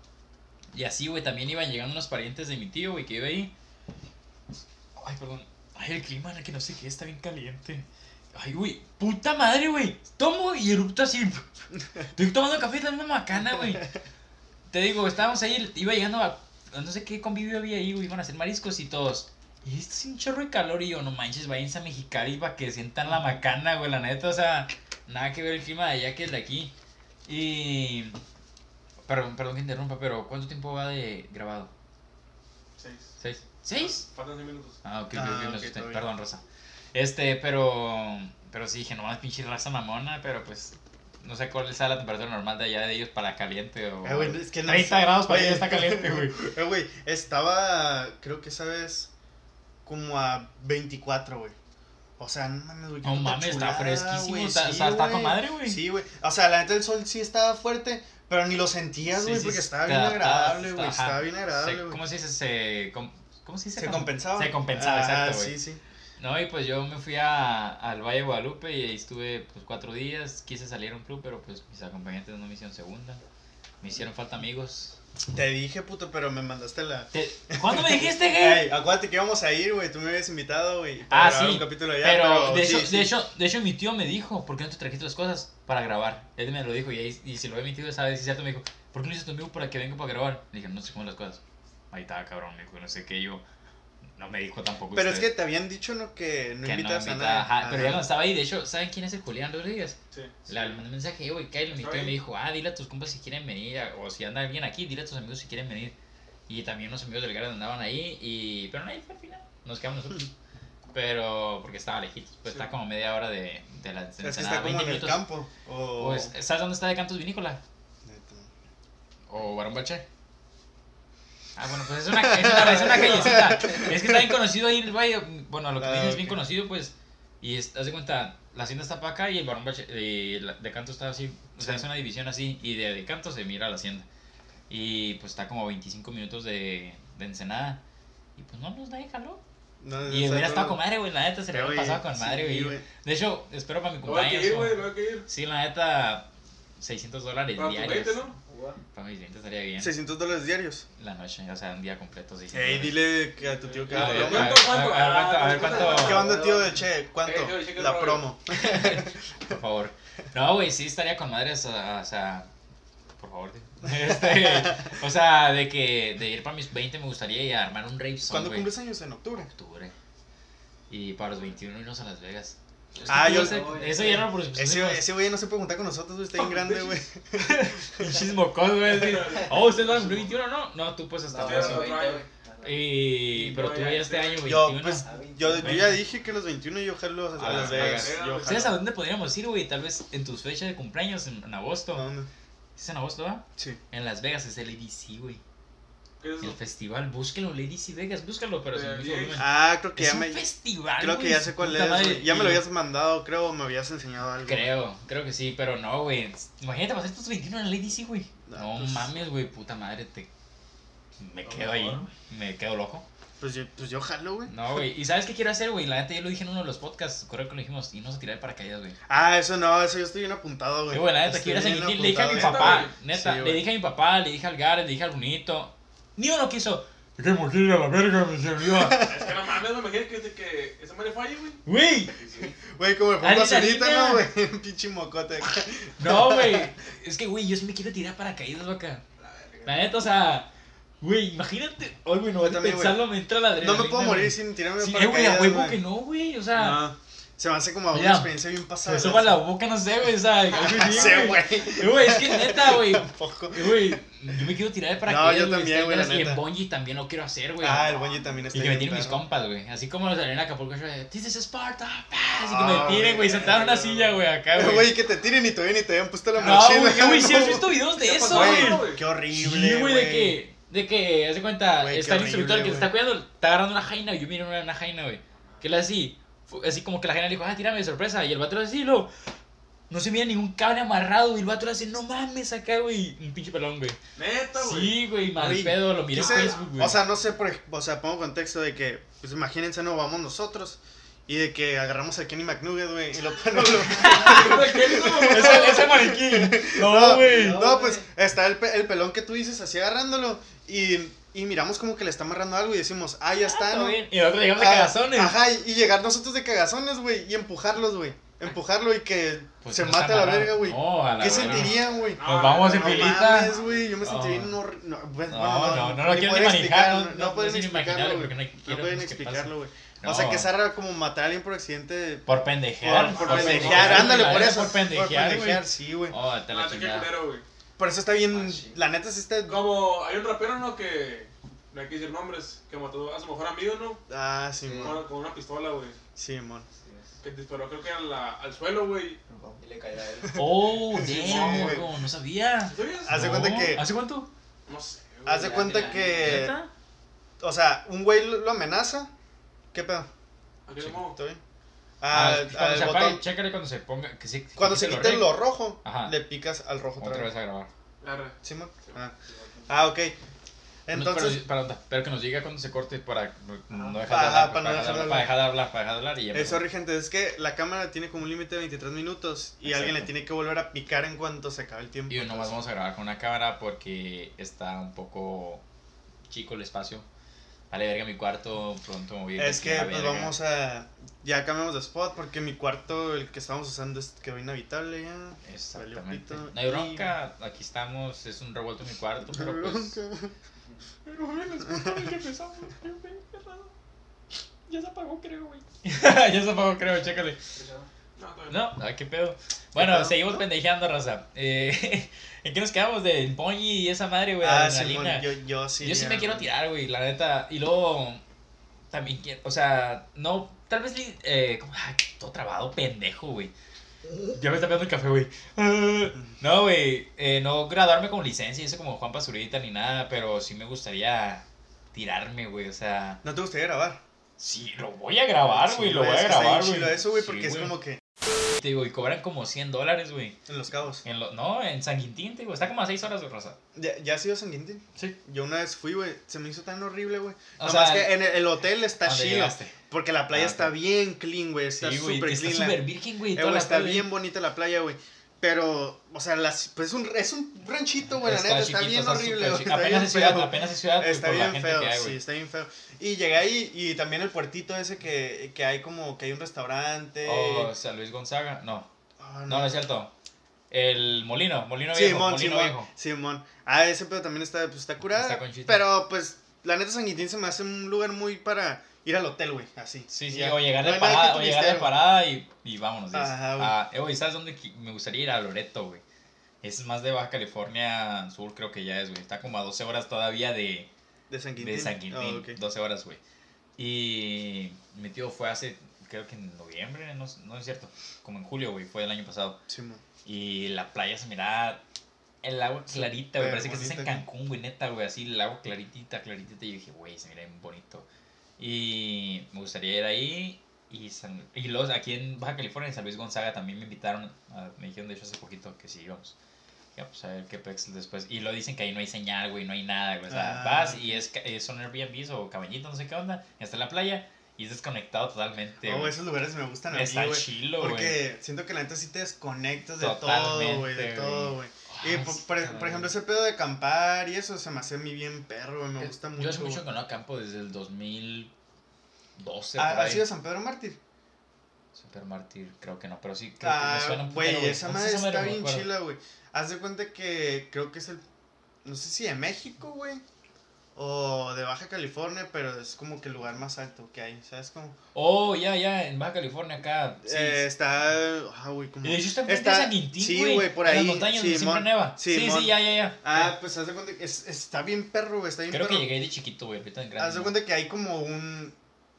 Y así, güey, también iban llegando unos parientes de mi tío, güey, que vive ahí. Ay, perdón. Ay, el clima en el que no sé qué está bien caliente. Ay, güey, puta madre, güey. Tomo y erupto así. Estoy tomando café y una macana, güey. Te digo, estábamos ahí, iba llegando a. No sé qué convivio había ahí, güey. Iban a hacer mariscos y todos. Y esto es un chorro de calor. Y yo, no manches, váyanse a Mexicali para que sientan la macana, güey. La neta, o sea, nada que ver el clima de allá que el de aquí. Y. perdón, perdón que interrumpa, pero ¿cuánto tiempo va de grabado? Seis. ¿Seis? ¿Seis? Faltan seis minutos. Ah, ok, Ah, ok, me ok, asusté. todo bien. Perdón, Rosa. Este, pero. Pero sí dije, nomás pinche raza mamona, pero pues. No sé cuál sea la temperatura normal de allá de ellos para caliente o. Eh, güey, es que no 30 sé. grados para ellos está caliente, güey. Eh, güey, estaba, creo que sabes, como a 24, güey. O sea, no mames, güey. No mames, está fresquísimo, está- sí, está- está con madre, güey. Sí, güey. O sea, la neta el sol sí estaba fuerte, pero ni lo sentías, güey, sí, porque estaba bien agradable, güey. Estaba bien agradable, güey. ¿Cómo se dice? Se. com- ¿Cómo se dice? Se compensaba. Se compensaba, Ajá, exacto, güey. Sí, sí. No, y pues yo me fui a, al Valle de Guadalupe y ahí estuve pues cuatro días. Quise salir a un club, pero pues mis acompañantes no me hicieron segunda. Me hicieron falta amigos. Te dije, puto, pero me mandaste la. Te- ¿Cuándo me dijiste que? Ey, acuérdate que íbamos a ir, güey. Tú me habías invitado, güey. Ah, sí, Un capítulo allá, pero, de, sí, hecho, sí. de, hecho, de hecho, mi tío me dijo, ¿por qué no te trajiste las cosas para grabar? Él me lo dijo y, ahí- y si lo ve mi tío, sabe, si es cierto, me dijo, ¿por qué no dices tu amigo para que venga para grabar? Le dije, no sé cómo las cosas. Ahí estaba, cabrón, me dijo, no sé qué, yo, no me dijo tampoco Pero es que usted te habían dicho, ¿no? Que no que invitas a invita- nadie. ajá, pero ya cuando estaba ahí, de hecho, ¿saben quién es el Julián Rodríguez? Sí. Le le mandé un mensaje, "Eh, güey, Kyle, mi tío me dijo, ah, dile a tus compas si quieren venir, a- o si anda alguien aquí, dile a tus amigos si quieren venir. Y también unos amigos del Garden andaban ahí, y, pero nadie fue al final, nos quedamos nosotros. Pero, porque estaba lejitos, pues Sí. está como media hora de, de la de Es que está como 20 en el campo. O... Pues, ¿sabes dónde está de Cantos Vinícola? Neta. ¿O Barón Balché? Ah, bueno, pues es una, es una, es una callecita. Es que está bien conocido ahí el valle. Bueno, lo que Ah, dices es bien conocido, pues. Y es, haz de cuenta, la hacienda está para acá y el Barón Balché, eh, de Cantos está así. O sea, Sí. es una división así. Y de, de Cantos se mira la hacienda. Y pues está como 25 minutos de, de Ensenada. Y pues no nos da de calor. No, Y no, hubiera no, estado no. con madre, güey. La neta se le hubiera pasado con madre, güey. De hecho, espero para mi No cumpleaños. ir, güey, no ir. Sí, la neta, 600 dólares diarios. 20, ¿no? Para mis 20 estaría bien. 600 dólares diarios. La noche, o sea, un día completo. 600 Ey, dile que a tu tío que A la ver, promo. a ¿Cuánto, a ver, cuánto? a ver, cuánto- a ver cuánto- ¿Qué onda, tío de Che? ¿Cuánto? La promo. Por favor. No, güey, sí estaría con madres, o o sea, por favor. tío. Este, o sea, de que de ir para mis 20 me gustaría y armar un rave song, ¿Cuándo cumples años? En octubre. Octubre. Y para los 21 irnos a Las Vegas. Es que Ah, yo- vas a- Eso ya no por Ese, ese güey no se puede juntar con nosotros, güey. Está bien grande, güey. Pinches mocos, güey. Oh, ¿ustedes van a cumplir 21? No, no, tú pues hasta No, no, güey. no. Y, pero tú ya este año 21. Yo, pues, yo, yo ya dije que los 21 yo jalo a, A Las Vegas. ¿Sabes a dónde podríamos ir, güey? Tal vez en tus fechas de cumpleaños, en, en agosto. ¿A dónde? ¿Es en agosto, va? Sí. En Las Vegas es el ADC, güey. ¿Qué es El festival, búsquelo, Lady C Vegas, búscalo, pero sin volumen. Ah, creo que es ya un me. festival, Creo que ya sé cuál es. madre. Ya me y- lo habías mandado, creo, o me habías enseñado algo. Creo, creo que sí, pero no, güey. Imagínate pasar estos 21 en el ADC, güey. No, No pues- mames, güey, puta madre, te... Me quedo ahí, me quedo loco. Pues yo, pues yo jalo, güey. No, güey, ¿y sabes qué quiero hacer, güey? La neta, yo lo dije en uno de los podcasts, correo que lo dijimos, y no se tirar de paracaídas, güey. Ah, eso no, eso yo estoy bien apuntado, güey. Sí, güey, la neta, quiero hacer, le dije a mi papá, neta, Sí, le dije a mi papá, le dije al Gar, le dije al Brunito. Ni uno quiso. ¿Qué morir a la verga, mi señor? Es que no mames, no me imagino que, que esa madre falle, güey. Güey, Güey, como me Ah, pongo ahorita, niña. ¿no, güey? Pinche mocote. no, güey. Es que, güey, yo sí me quiero tirar paracaídas, vaca. La neta, o sea, güey, imagínate. Ay, güey, no Yo a pensarlo me entra la No adrenalina. me puedo morir sin tirarme Sí, para eh, güey, a huevo que no, güey. O sea, No. Se me hace como una Mira, experiencia bien pasada. me soba la boca, no sé, güey. O sea, No güey. Güey, es que neta, güey. Tampoco. Güey, yo me quiero tirar de paracaídas. yo güey, también, güey, la Y en neta. bungee también lo quiero hacer, güey. Ah, el bungee también está Y que me tiren mis compas, güey. Así como los de Arena Acapulco, yo This is Sparta. pa", Así que Ah, me tiren, güey, sentados en una silla, güey, acá, güey. Güey, que te tiren y todavía ni te habían puesto la No, mochila. güey, güey, sí has No. visto videos de ¿Qué eso, güey. Qué horrible, Sí, güey, de que, de que, haz de cuenta, está el instructor horrible, que te está cuidando, está agarrando una jaina, yo miro una, una jaina, güey, que le hace así, así como que la jaina le dijo, ah, tírame de sorpresa, y el vato le hace así, lo, no se mira ningún cable amarrado, y el vato le hace, no mames, acá, güey, un pinche pelón, güey. Neta, güey. Sí, güey, mal pedo, lo miré en Facebook, güey. O sea, no sé, por, o sea, pongo contexto de que, pues imagínense, no vamos nosotros. Y de que agarramos a Kenny McNugget, güey, y lo ponemos. ese, ese maniquí. No, no, güey. no, pues está el, el pelón que tú dices así agarrándolo. Y, y miramos como que le está amarrando algo y decimos, ah, ya está, Todo ¿no? bien. Y nosotros llegamos de Ah, cagazones. Ajá, y, y llegar nosotros de cagazones, güey, y empujarlos, güey. Empujarlo y que Pues se no mate a la verga, güey. No, a la ¿Qué sentirían, güey? No, Nos vamos en No filita. güey, yo me sentiría No. no, pues, No, bueno, no, no lo quiero ni manejar, no, no, no pueden explicarlo, güey. no pueden explicarlo, güey. No. O sea, que Sara como matar a alguien por accidente. Por pendejear. Por, por por pendejear, ándale, por eso. Por pendejear, güey. pendejear, sí, güey. Oh, te la Ah, chingada. Por eso está bien. Ah. La neta sí está. Como hay un rapero, ¿no? Que. No hay que decir nombres. Que mató a su mejor amigo, ¿no? Ah, sí, Con, una pistola, güey. Sí, mon. Que disparó, creo que a la- al suelo, güey. Y le caía a él. Oh, Sí, damn, no sabía. ¿Sabías? Haz de cuenta No, que- ¿Hace cuánto? No sé. güey. Haz de ya cuenta tiene que. ¿Neta? O sea, un güey lo amenaza. ¿Qué pedo? ¿A qué? ¿Todo bien? Ah, Al- cuando al se apague, botón. chécale cuando se ponga. Que sí, Cuando se quite lo rojo, Ajá. le picas al rojo Otra vez a grabar. ¿Sí, Ah. Ah, ok. Pero- Entonces. pero, pero que nos diga cuando se corte para no dejar Ajá, de hablar. para dejar de dejar, hablar. para dejar de y ya. Sorry, gente, es que la cámara tiene como un límite de 23 minutos y alguien le tiene que volver a picar en cuanto se acabe el tiempo. Y nomás vamos a grabar con una cámara porque está un poco chico el espacio. Vale, verga, mi cuarto pronto me voy a ir Es que pues verga. vamos a. Ya cambiamos de spot porque mi cuarto, el que estábamos usando, es quedó inhabitable ya. Exactamente. No hay bronca, aquí estamos, es un revuelto en mi cuarto, pero pues. Pero el que empezamos. Ya se apagó, creo, güey. ya se apagó, creo, chécale. No, No, ay, qué pedo. Bueno, pedo? seguimos pendejeando, raza. Eh, ¿En qué nos quedamos? Del Pony y esa madre, güey, Ah, de Simón, adrenalina. yo, yo sí. Yo sí me quiero tirar, güey, la neta. Y luego, también quiero, o sea, no, tal vez, eh, como, ay, todo trabado, pendejo, güey. Ya me está pegando el café, güey. Ah, No, güey, eh, no graduarme con licencia, y eso como Juan Pazurita ni nada, pero sí me gustaría tirarme, güey, o sea, ¿No te gustaría grabar? sí, lo voy a grabar, güey, Sí, lo voy a grabar, güey. eso, güey, Sí, porque es güey. como que Te digo, y cobran como 100 dólares, güey. en Los Cabos. En lo, no, en San Quintín, te digo, está como a 6 horas de raza. ¿Ya, ya has ido a San Quintín? Sí. Yo una vez fui, güey, se me hizo tan horrible, güey. O Nomás sea, que en el, el hotel está ¿dónde chido, porque la playa Ah, está bien clean, güey, está Sí, súper está clean. súper virgen, güey. Eh, está bien bonita la playa, güey. Pero, o sea, las, pues es un, es un ranchito, güey, la neta, está bien horrible, güey. Está Apenas bien es ciudad, feo. apenas es ciudad, Está bien feo, hay, sí, está bien feo. Y llegué ahí y también el puertito ese que, que hay como, que hay un restaurante. Oh, San Luis Gonzaga, no. Ah, No, no es cierto. El Molino, Molino Viejo, Simón, Molino Simón, Viejo. Simón. Ah, ese pedo también está, pues, está curado. Está. Pero, pues, la neta San Quintín se me hace un lugar muy para ir al hotel, güey, así. Sí, sí, Ya. o llegar No de parada, o llegar de parada y, y vámonos. Ajá, güey. Ah, eh, ¿sabes dónde me gustaría ir? A Loreto, güey. Es más de Baja California Sur, creo que ya es, güey. Está como a 12 horas todavía de, De San Quintín. de San Quintín. Oh, ok. 12 horas, güey. Y mi tío fue hace, creo que en noviembre, no, no es cierto. Como en julio, güey, fue el año pasado. Simón. Y la playa se mira el agua clarita, güey. Parece que estás en. Cancún, güey, neta, güey. Así el agua claritita, claritita. Y yo dije, güey, se mira bien bonito. Y me gustaría ir ahí. Y, San- y luego aquí en Baja California, en San Luis Gonzaga, también me invitaron. a- me dijeron, de hecho, hace poquito que sí íbamos. Ya, pues a ver qué pex después. Y lo dicen que ahí no hay señal, güey, no hay nada, güey. O sea, Ah. vas y es, son Airbnbs o cabañitas, no sé qué onda. Y está en la playa y es desconectado totalmente. Oh, esos lugares me gustan a mí, Está güey. Porque siento que la neta sí te desconectas de todo, güey, de todo, güey. Y Ah, por, por- por ejemplo, ese pedo de acampar y eso se me hace a mí bien perro, me gusta mucho. Yo hace mucho que no acampo desde el 2012. ¿Ha- por ¿Has ido a San Pedro Mártir? Super Mártir, creo que no, pero sí, creo que me Ah, suena un güey, esa ¿Cómo madre está bien chila, güey. Haz de cuenta que creo que es el, no sé si de México, güey, o de Baja California, pero es como que el lugar más alto que hay, ¿sabes cómo? Oh, ya, ya, en Baja California acá. Sí, Eh, sí. está, ah, güey, como... Y de hecho está está- San Quintín, sí, güey. por en ahí, las montañas donde Simón, siempre neva. Sí, sí, ya, ya, ya. Ah, pues haz de cuenta que es- está bien perro, güey, está bien Creo que perro. llegué de chiquito, güey, ahorita en grande. Haz de cuenta que hay como un,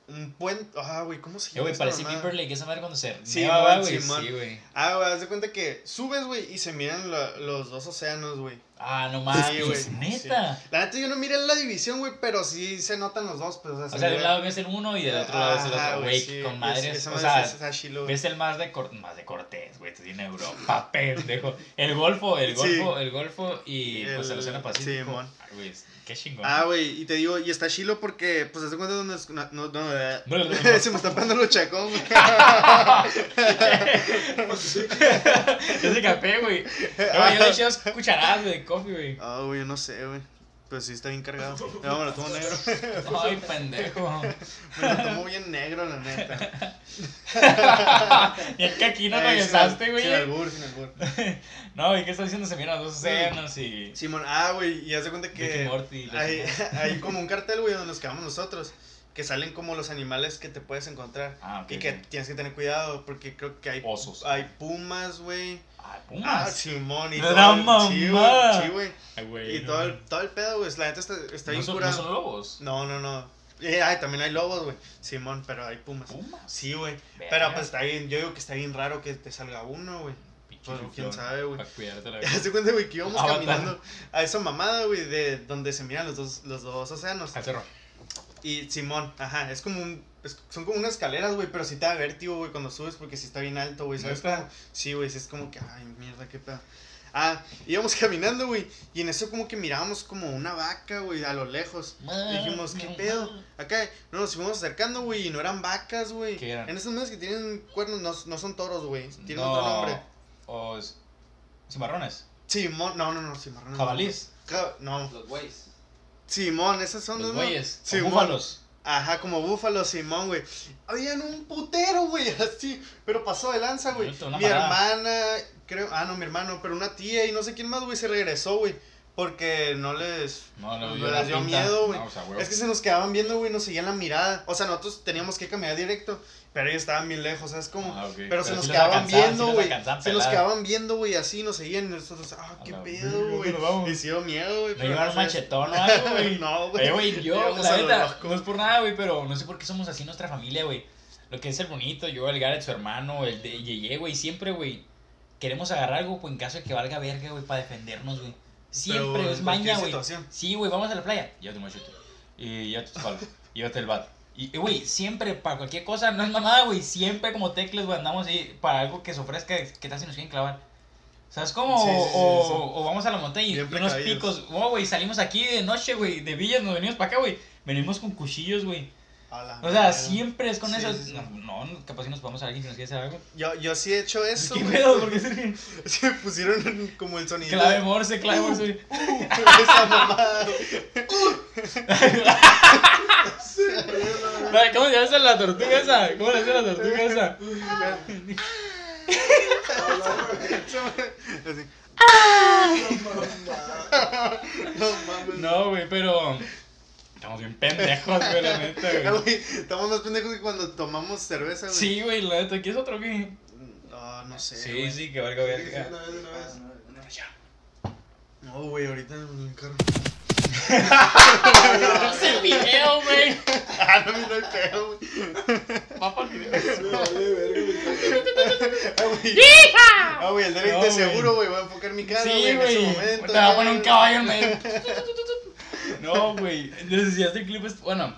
un puente, ah, güey, ¿cómo se Eh, llama güey, parece? Beaver Lake, esa madre cuando se Sí, va, mon, güey. Sí, güey. Ah, güey, haz de cuenta que subes, güey, y se miran los dos océanos, güey. Ah, no mames, Sí, güey, neta. La neta yo no miré la división, güey, pero sí se notan los dos, pues, o sea, se O sea, de un lado ves el uno y del otro lado ves el otro, güey, sí, con es- madres. esa O sea, es- chilo, ves el más de, Cor- más de Cortés, güey, estás en Europa, pendejo. El Golfo, el Sí. Golfo, el Golfo y pues el Océano Pacífico. Simón. Ah, güey, qué chingón. Ah, güey, y te digo, y está chilo porque, pues, haz de cuenta donde... es- No, no, no, se me está pegando los chacón, güey. Ese café, güey. No, yo le eché dos cucharadas güey, de coffee, güey. Ah, güey, yo no sé, güey. Pues sí, está bien cargado. No, me lo tomo negro. Ay, pendejo. Me lo tomo bien negro, la neta. y es que aquí no regresaste, güey. Sin albur, sin albur. No, ¿y qué está diciendo? Se miran los océanos y. Simón, ah, güey, y haz de cuenta que Morty. hay, como un cartel, güey, donde nos quedamos nosotros. Que salen como los animales que te puedes encontrar. Ah, ok. Y que tienes que tener cuidado porque creo que hay, Osos. hay pumas, güey. Ah, Ah, Pumas. Simón y ¡La todo. el- Sí, mamá! güey. Sí, güey. Ay, güey, Y no. todo el, todo el pedo, güey. La neta está, está ¿No bien son, no son lobos? No, no, no. Eh, ay, también hay lobos, güey. Simón, pero hay pumas. Pumas. Sí, güey. Pero pues está bien, yo digo que está bien raro que te salga uno, güey. Pues, quién sabe, güey. Para cuidarte la cuenta, güey, que íbamos Avatar. caminando a esa mamada, güey, de donde se miran los dos, los dos océanos. Al cerro. Y Simón, ajá, es como un. Es- son como unas escaleras, güey, pero sí te da vértigo, güey, cuando subes porque sí está bien alto, güey, ¿sabes? Como, sí, güey, sí es como que, ay, mierda, qué pedo. Ah, íbamos caminando, güey, y en eso como que mirábamos como una vaca, güey, a lo lejos. Y dijimos, ¿qué pedo? Acá, no, nos fuimos acercando, güey, y no eran vacas, güey. ¿Qué eran? En esos meses que tienen cuernos no, no son toros, güey, tienen No, otro nombre. O cimarrones. Simón, no, no, no, cimarrones. Jabalís. Ja- no, Los güeyes. Simón, esas son Los Simón. búfalos. Ajá, como búfalo, Simón, güey. Habían un putero, güey, así. Pero pasó de lanza, güey. Mi hermana, creo. Ah, no, mi hermano, pero una tía y no sé quién más, güey, se regresó, güey. Porque no les. No, las dio pinta. miedo, güey. No, o sea. Es que se nos quedaban viendo, güey, nos seguían la mirada. O sea, nosotros teníamos que caminar directo, pero ellos estaban bien lejos, ¿sabes cómo? Ah, ok. Pero, se sí nos los quedaban viendo, güey. se nos quedaban viendo, güey, así, nos seguían. Y nosotros, ah, qué pedo, güey. sí dio miedo, güey. Me pero llevaron un machetón o algo, güey. No, güey. Eh, güey, yo, la neta, no es por nada, güey, pero no sé por qué somos así nuestra familia, güey. Lo que es el bonito, yo, el Gareth, su hermano, el de Yeye, güey, siempre, güey, queremos agarrar algo, pues, en caso de que valga verga, güey, para defendernos, güey. Siempre, Pero es maña, güey. Sí, güey, vamos a la playa. Llévate un machete. Y llévate tu espalda. llévate el bat. Y, güey, siempre, para cualquier cosa, no es mamada, güey, siempre como teclas, güey, andamos ahí para algo que se ofrezca, que tal si nos quieren clavar. ¿Sabes cómo? Sí, sí, sí, o, vamos a la montaña y unos picos. Oh, güey, salimos aquí de noche, güey, de villas, nos venimos para acá, güey. Venimos con cuchillos, güey. O sea, siempre es con eso. No, no, capaz si nos podemos a alguien que nos quiere hacer algo. Yo, yo sí he hecho eso. ¿Qué pedo? ¿Por qué se Se pusieron como el sonido. Clave morse, clave morse. Esa mamada. ¿Cómo se llama la tortuga esa? ¿Cómo le hace la tortuga esa? No güey, pero. Estamos bien pendejos, güey, la neta, güey. Estamos más pendejos que cuando tomamos cerveza, güey. Sí, güey, la neta, ¿qué es otro qué? No, no sé. Sí, sí, que valga verga. una vez, una vez. No, güey, ahorita en el carro. Es el video, güey. Ah, no, no hay pedo, güey. Va para el video. Ah, güey. Ah, güey, el Derek No, de seguro, güey, va a enfocar mi cara, güey, Sí, en ese momento. Te va a poner güey. un caballo en medio. No, güey. Entonces, si este clip es. Bueno,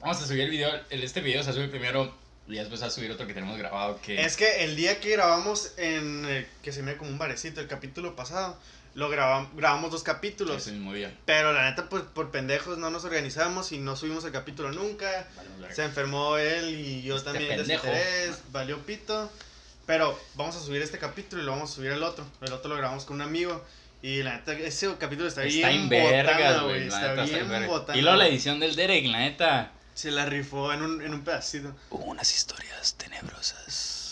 vamos a subir el video. Este video se sube primero y después a subir otro que tenemos grabado. Que Es que el día que grabamos en. eh, que se me como un barecito, el capítulo pasado, lo grabamos, grabamos dos capítulos. ese mismo día. Pero la neta, pues por pendejos no nos organizamos y no subimos el capítulo nunca. Se enfermó él y yo Este también pendejo. desinterés, valió pito. Pero vamos a subir este capítulo y lo vamos a subir el otro. El otro lo grabamos con un amigo. Y la neta, ese capítulo está, Está bien en vergas, botana, la Está neta, está en bien botana. Y luego la edición del Derek, la neta. Se la rifó en un, en un pedacito. Hubo unas historias tenebrosas.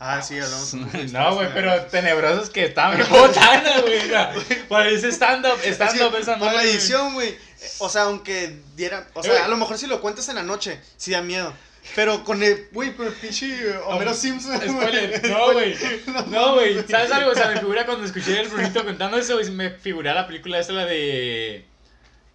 Ah, sí, hablamos. No, güey, pero tenebrosos que estaban bien botanas, güey. ese stand-up, stand-up esa por madre, la güey. edición, güey. O sea, aunque diera. O sea, a lo mejor si lo cuentas en la noche, sí da miedo. Pero con el. Güey, pero el pinche Homero Hom- Simpson. Spoiler, no, güey. No, güey. ¿Sabes algo? O sea, me figura cuando escuché el Brunito contando eso, güey, me figura la película esa, la de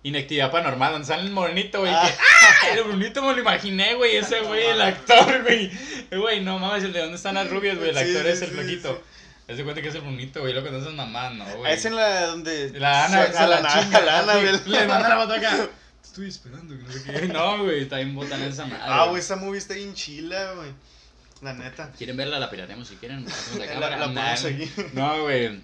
Inactividad Paranormal, donde sale el morenito, güey. Ah. que, ¡Ah! El Brunito me lo imaginé, güey. Ese, güey, el actor, güey. Güey, no mames, el de dónde están las rubias, güey. El actor sí, es el sí, flaquito. sí. Haz de cuenta que es el Brunito, güey. Lo que no esas mamás, no, güey. Es en la donde. La Ana, se, la la, chinga. la Ana, güey. Le manda la foto acá. Te Estoy esperando que no sé qué. No, güey, está bien botana esa madre. Ah, güey, esa movie está bien chila, güey. La neta. ¿Quieren verla? La pirateamos si quieren. la La, la ponemos aquí. No, güey.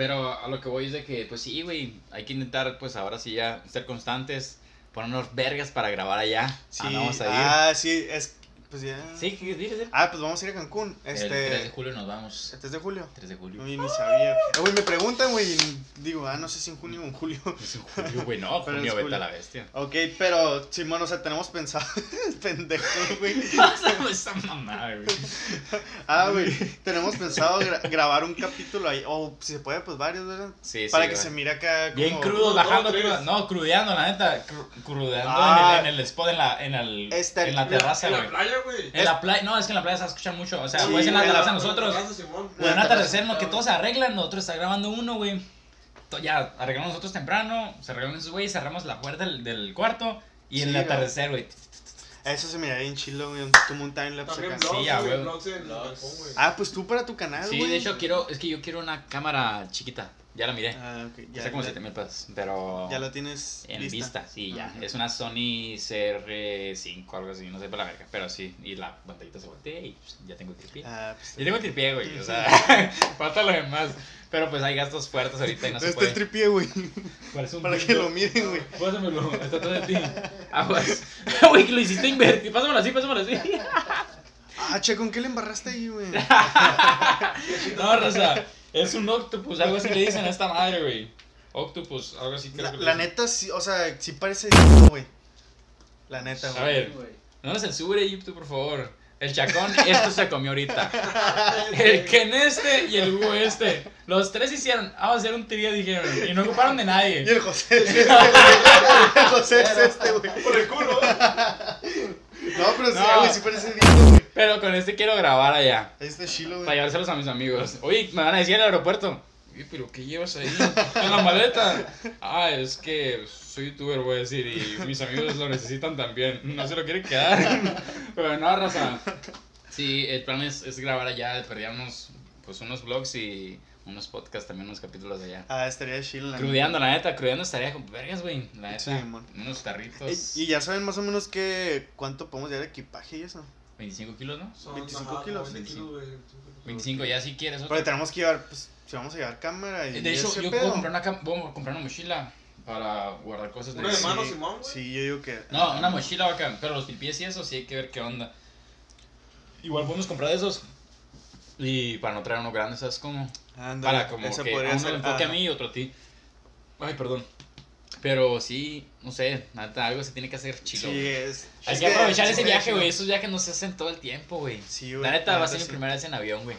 Pero a lo que voy es de que, pues sí, güey. Hay que intentar, pues ahora sí ya ser constantes. Ponernos vergas para grabar allá. Sí. Ah, no vamos a ir. Ah, sí, es. Pues ya. Sí, ¿qué quieres decir? Ah, pues vamos a ir a Cancún. Este. El 3 de julio nos vamos. El 3 de julio. 3 de julio. Uy, ni sabía. Eh, Güey, me preguntan, güey. Digo, ah, no sé si en junio o en julio. Es en julio, güey. No, Pero junio, vete julio. a la bestia. Ok, pero Simón, o sea, tenemos pensado. Pendejo, güey. Esa mamada, güey. Ah, güey. Tenemos pensado gra- grabar un capítulo ahí. O si se puede, pues varios, ¿verdad? Sí, sí. Para que güey. se mire acá. Bien como- crudo, uno, bajando dos, crudo. tres. No, crudeando, la neta. cru- Crudeando Ah. en, el, en el spot, en la, en, el, Está- en la terraza, En la güey. playa, güey. En la playa, no, es que en la playa se va a escuchar mucho. O sea, Sí, pues en la terraza nosotros. O en un La atardecer, terraza, ¿no? Que todos se arreglan, nosotros está grabando uno, güey. Ya, arreglamos nosotros temprano, se arreglan esos güeyes, cerramos la puerta del, del cuarto y Sí, en el güey. atardecer, güey. Eso se me da bien chilo, güey. Como un timelapse También acá. Sí, ya, güey. Ah, pues tú para tu canal, Sí, güey. de hecho quiero, es que yo quiero una cámara chiquita, ya la miré. Ah, ok. Ya, Está como ya- 7 mil pesos, pero ya lo tienes en vista, sí, ya. Ajá. Es una Sony CR5 algo así, no sé para la verga, pero sí. Y la pantallita se voltea y pues, ya tengo tripié. Ah, pues. Yo tengo tripié, güey, o sea, falta lo demás. Pero pues hay gastos fuertes ahorita y no se este es puede. tripié, güey. Parece un Para que lo miren, güey. Pásamelo, está todo de ti. Aguas. Güey, que lo hiciste invertir. Pásamelo así, pásamelo así. Ah, che, ¿con qué le embarraste ahí, güey? No, Rosa. Es un octopus, algo así le dicen a esta madre, güey. Octopus, algo así creo La, que la dicen. neta, sí, o sea, sí parece güey. La neta, A güey. ver, no nos censure YouTube, por favor. El chacón, esto se comió ahorita. El Ken este y el Hugo este. Los tres hicieron, vamos a hacer un trío, dijeron. Y no ocuparon de Y nadie. el José es este, güey. El José es este, güey. Por el culo. No, pero sí, No. güey, sí parece güey. Pero con este quiero grabar allá. Ahí está Chilo, Para güey. llevárselos a mis amigos. Oye, me van a decir en el aeropuerto. Oye, pero ¿qué llevas ahí? En la maleta. Ah, es que soy youtuber, voy a decir, y mis amigos lo necesitan también. No se lo quieren quedar. Pero no, raza. Sí, el plan es, es grabar allá, perdíamos pues unos vlogs y unos podcasts, también unos capítulos de allá. Ah, estaría Chilo, la Crudeando, la neta, crudeando estaría con vergas, güey. La Sí, neta, mon. unos tarritos. neta. Y y ya saben más o menos qué cuánto podemos llevar de equipaje y eso. 25 kilos, ¿no? Son, 25 ajá, kilos. 20 kilos, güey. 25 kilos. 25, ya si quieres. otro. Porque tenemos que llevar, pues, si vamos a llevar cámara y De hecho, yo puedo comprar, una, a comprar una mochila para guardar cosas de Una de Sí, mano, Simón, güey. Sí, yo digo que. No, una mochila bacán, pero los pipies y eso sí hay que ver qué onda. Igual podemos comprar de esos. Y para no traer uno grande, ¿sabes cómo? Ándale, Para como que uno enfoque a ajá. mí y otro a ti. Ay, perdón. Pero sí, no sé, neta, algo se tiene que hacer chido. Sí, es. hay es que aprovechar ese viaje, güey. Esos viajes no se hacen todo el tiempo, güey. Sí, güey. La neta va a ser mi primera vez en avión, güey.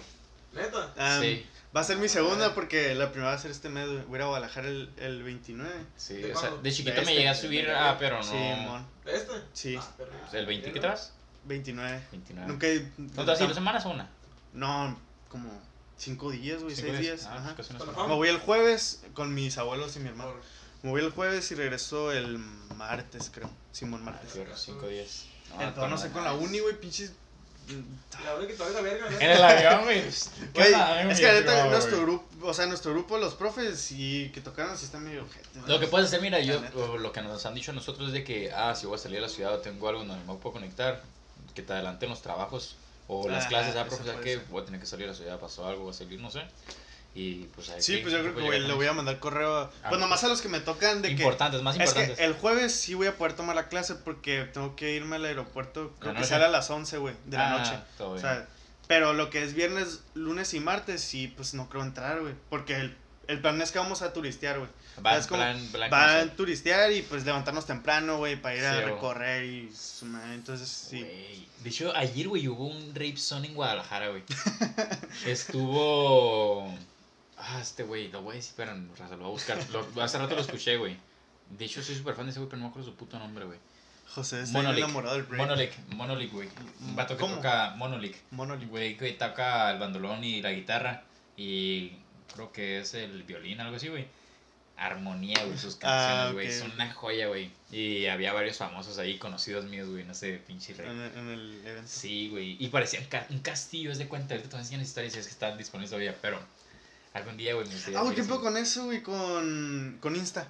Neta. Ah, Sí. Va a ser mi segunda porque la primera va a ser este mes, güey. Voy a ir a Guadalajara el, el 29. Sí, ¿De o sea, de chiquito De me este, llegué a de- subir, de- ah, pero no. Sí, mon. ¿De este? Sí. Ah. ¿El 20 que te vas? 29. 29. Nunca he- ¿No te vas a ir dos semanas o una? No, como 5 días, güey, ¿Cinco 6 días. Ah, Ajá. pues. Me voy el jueves con mis abuelos y mi hermano. Por- Me voy el jueves y regreso el martes, creo. Simón Martes. Fierro, cinco días. Entonces, no sé, con la uni, güey, pinches. La verdad que la verga, En el avión, güey. es que neta, nuestro grupo, o sea, nuestro grupo, los profes y que tocaron así están medio ojete, Lo que puedes hacer, mira, yo, lo que nos han dicho nosotros es de que, ah, si voy a salir a la ciudad o tengo algo donde me puedo conectar, que te adelanten los trabajos o las clases, ah, eso profe, ¿sabes puede qué? ser. Voy a tener que salir a la ciudad, pasó algo, voy a salir, no sé. Y pues ahí Sí, pues yo creo que güey, le voy a mandar correo. a- Ah, Pues nomás a los que me tocan de que. Importantes, más Es importantes. que el jueves sí voy a poder tomar la clase porque tengo que irme al aeropuerto. Creo que sale a las 11, güey, de la Ah, noche. todo O bien. sea, pero lo que es viernes, lunes y martes, sí, pues no creo entrar, güey. Porque el, el plan es que vamos a turistear, güey. Va, es como- plan, plan Va a turistear y pues levantarnos temprano, güey, para ir a Sí, recorrer y entonces sí. De hecho, ayer, güey, hubo un rape zone en Guadalajara, güey. Estuvo. Ah, este güey, lo voy a decir, pero raza, lo voy a buscar. Lo- hace rato lo escuché, güey. De hecho, soy súper fan de ese güey, pero no me acuerdo su puto nombre, güey. José está bien Monolith. enamorado del break. Monolith, Monolith, güey. Un vato que ¿Cómo? toca Monolith. Monolith. Güey, que toca el bandolón y la guitarra. Y creo que es el violín, algo así, güey. Armonía, güey, sus canciones, Ah, güey. ok, Son ok. una joya, güey. Y había varios famosos ahí, conocidos míos, güey, no sé, pinche rey. En, el- en el evento. Sí, güey. Y parecía un, ca- un castillo, es de cuenta. Ahorita te enseñar historias, es que están disponibles todavía. Pero algún día, güey, me gustaría Ah, güey, ¿qué hacer pedo eso. con eso, güey? Con, con Insta.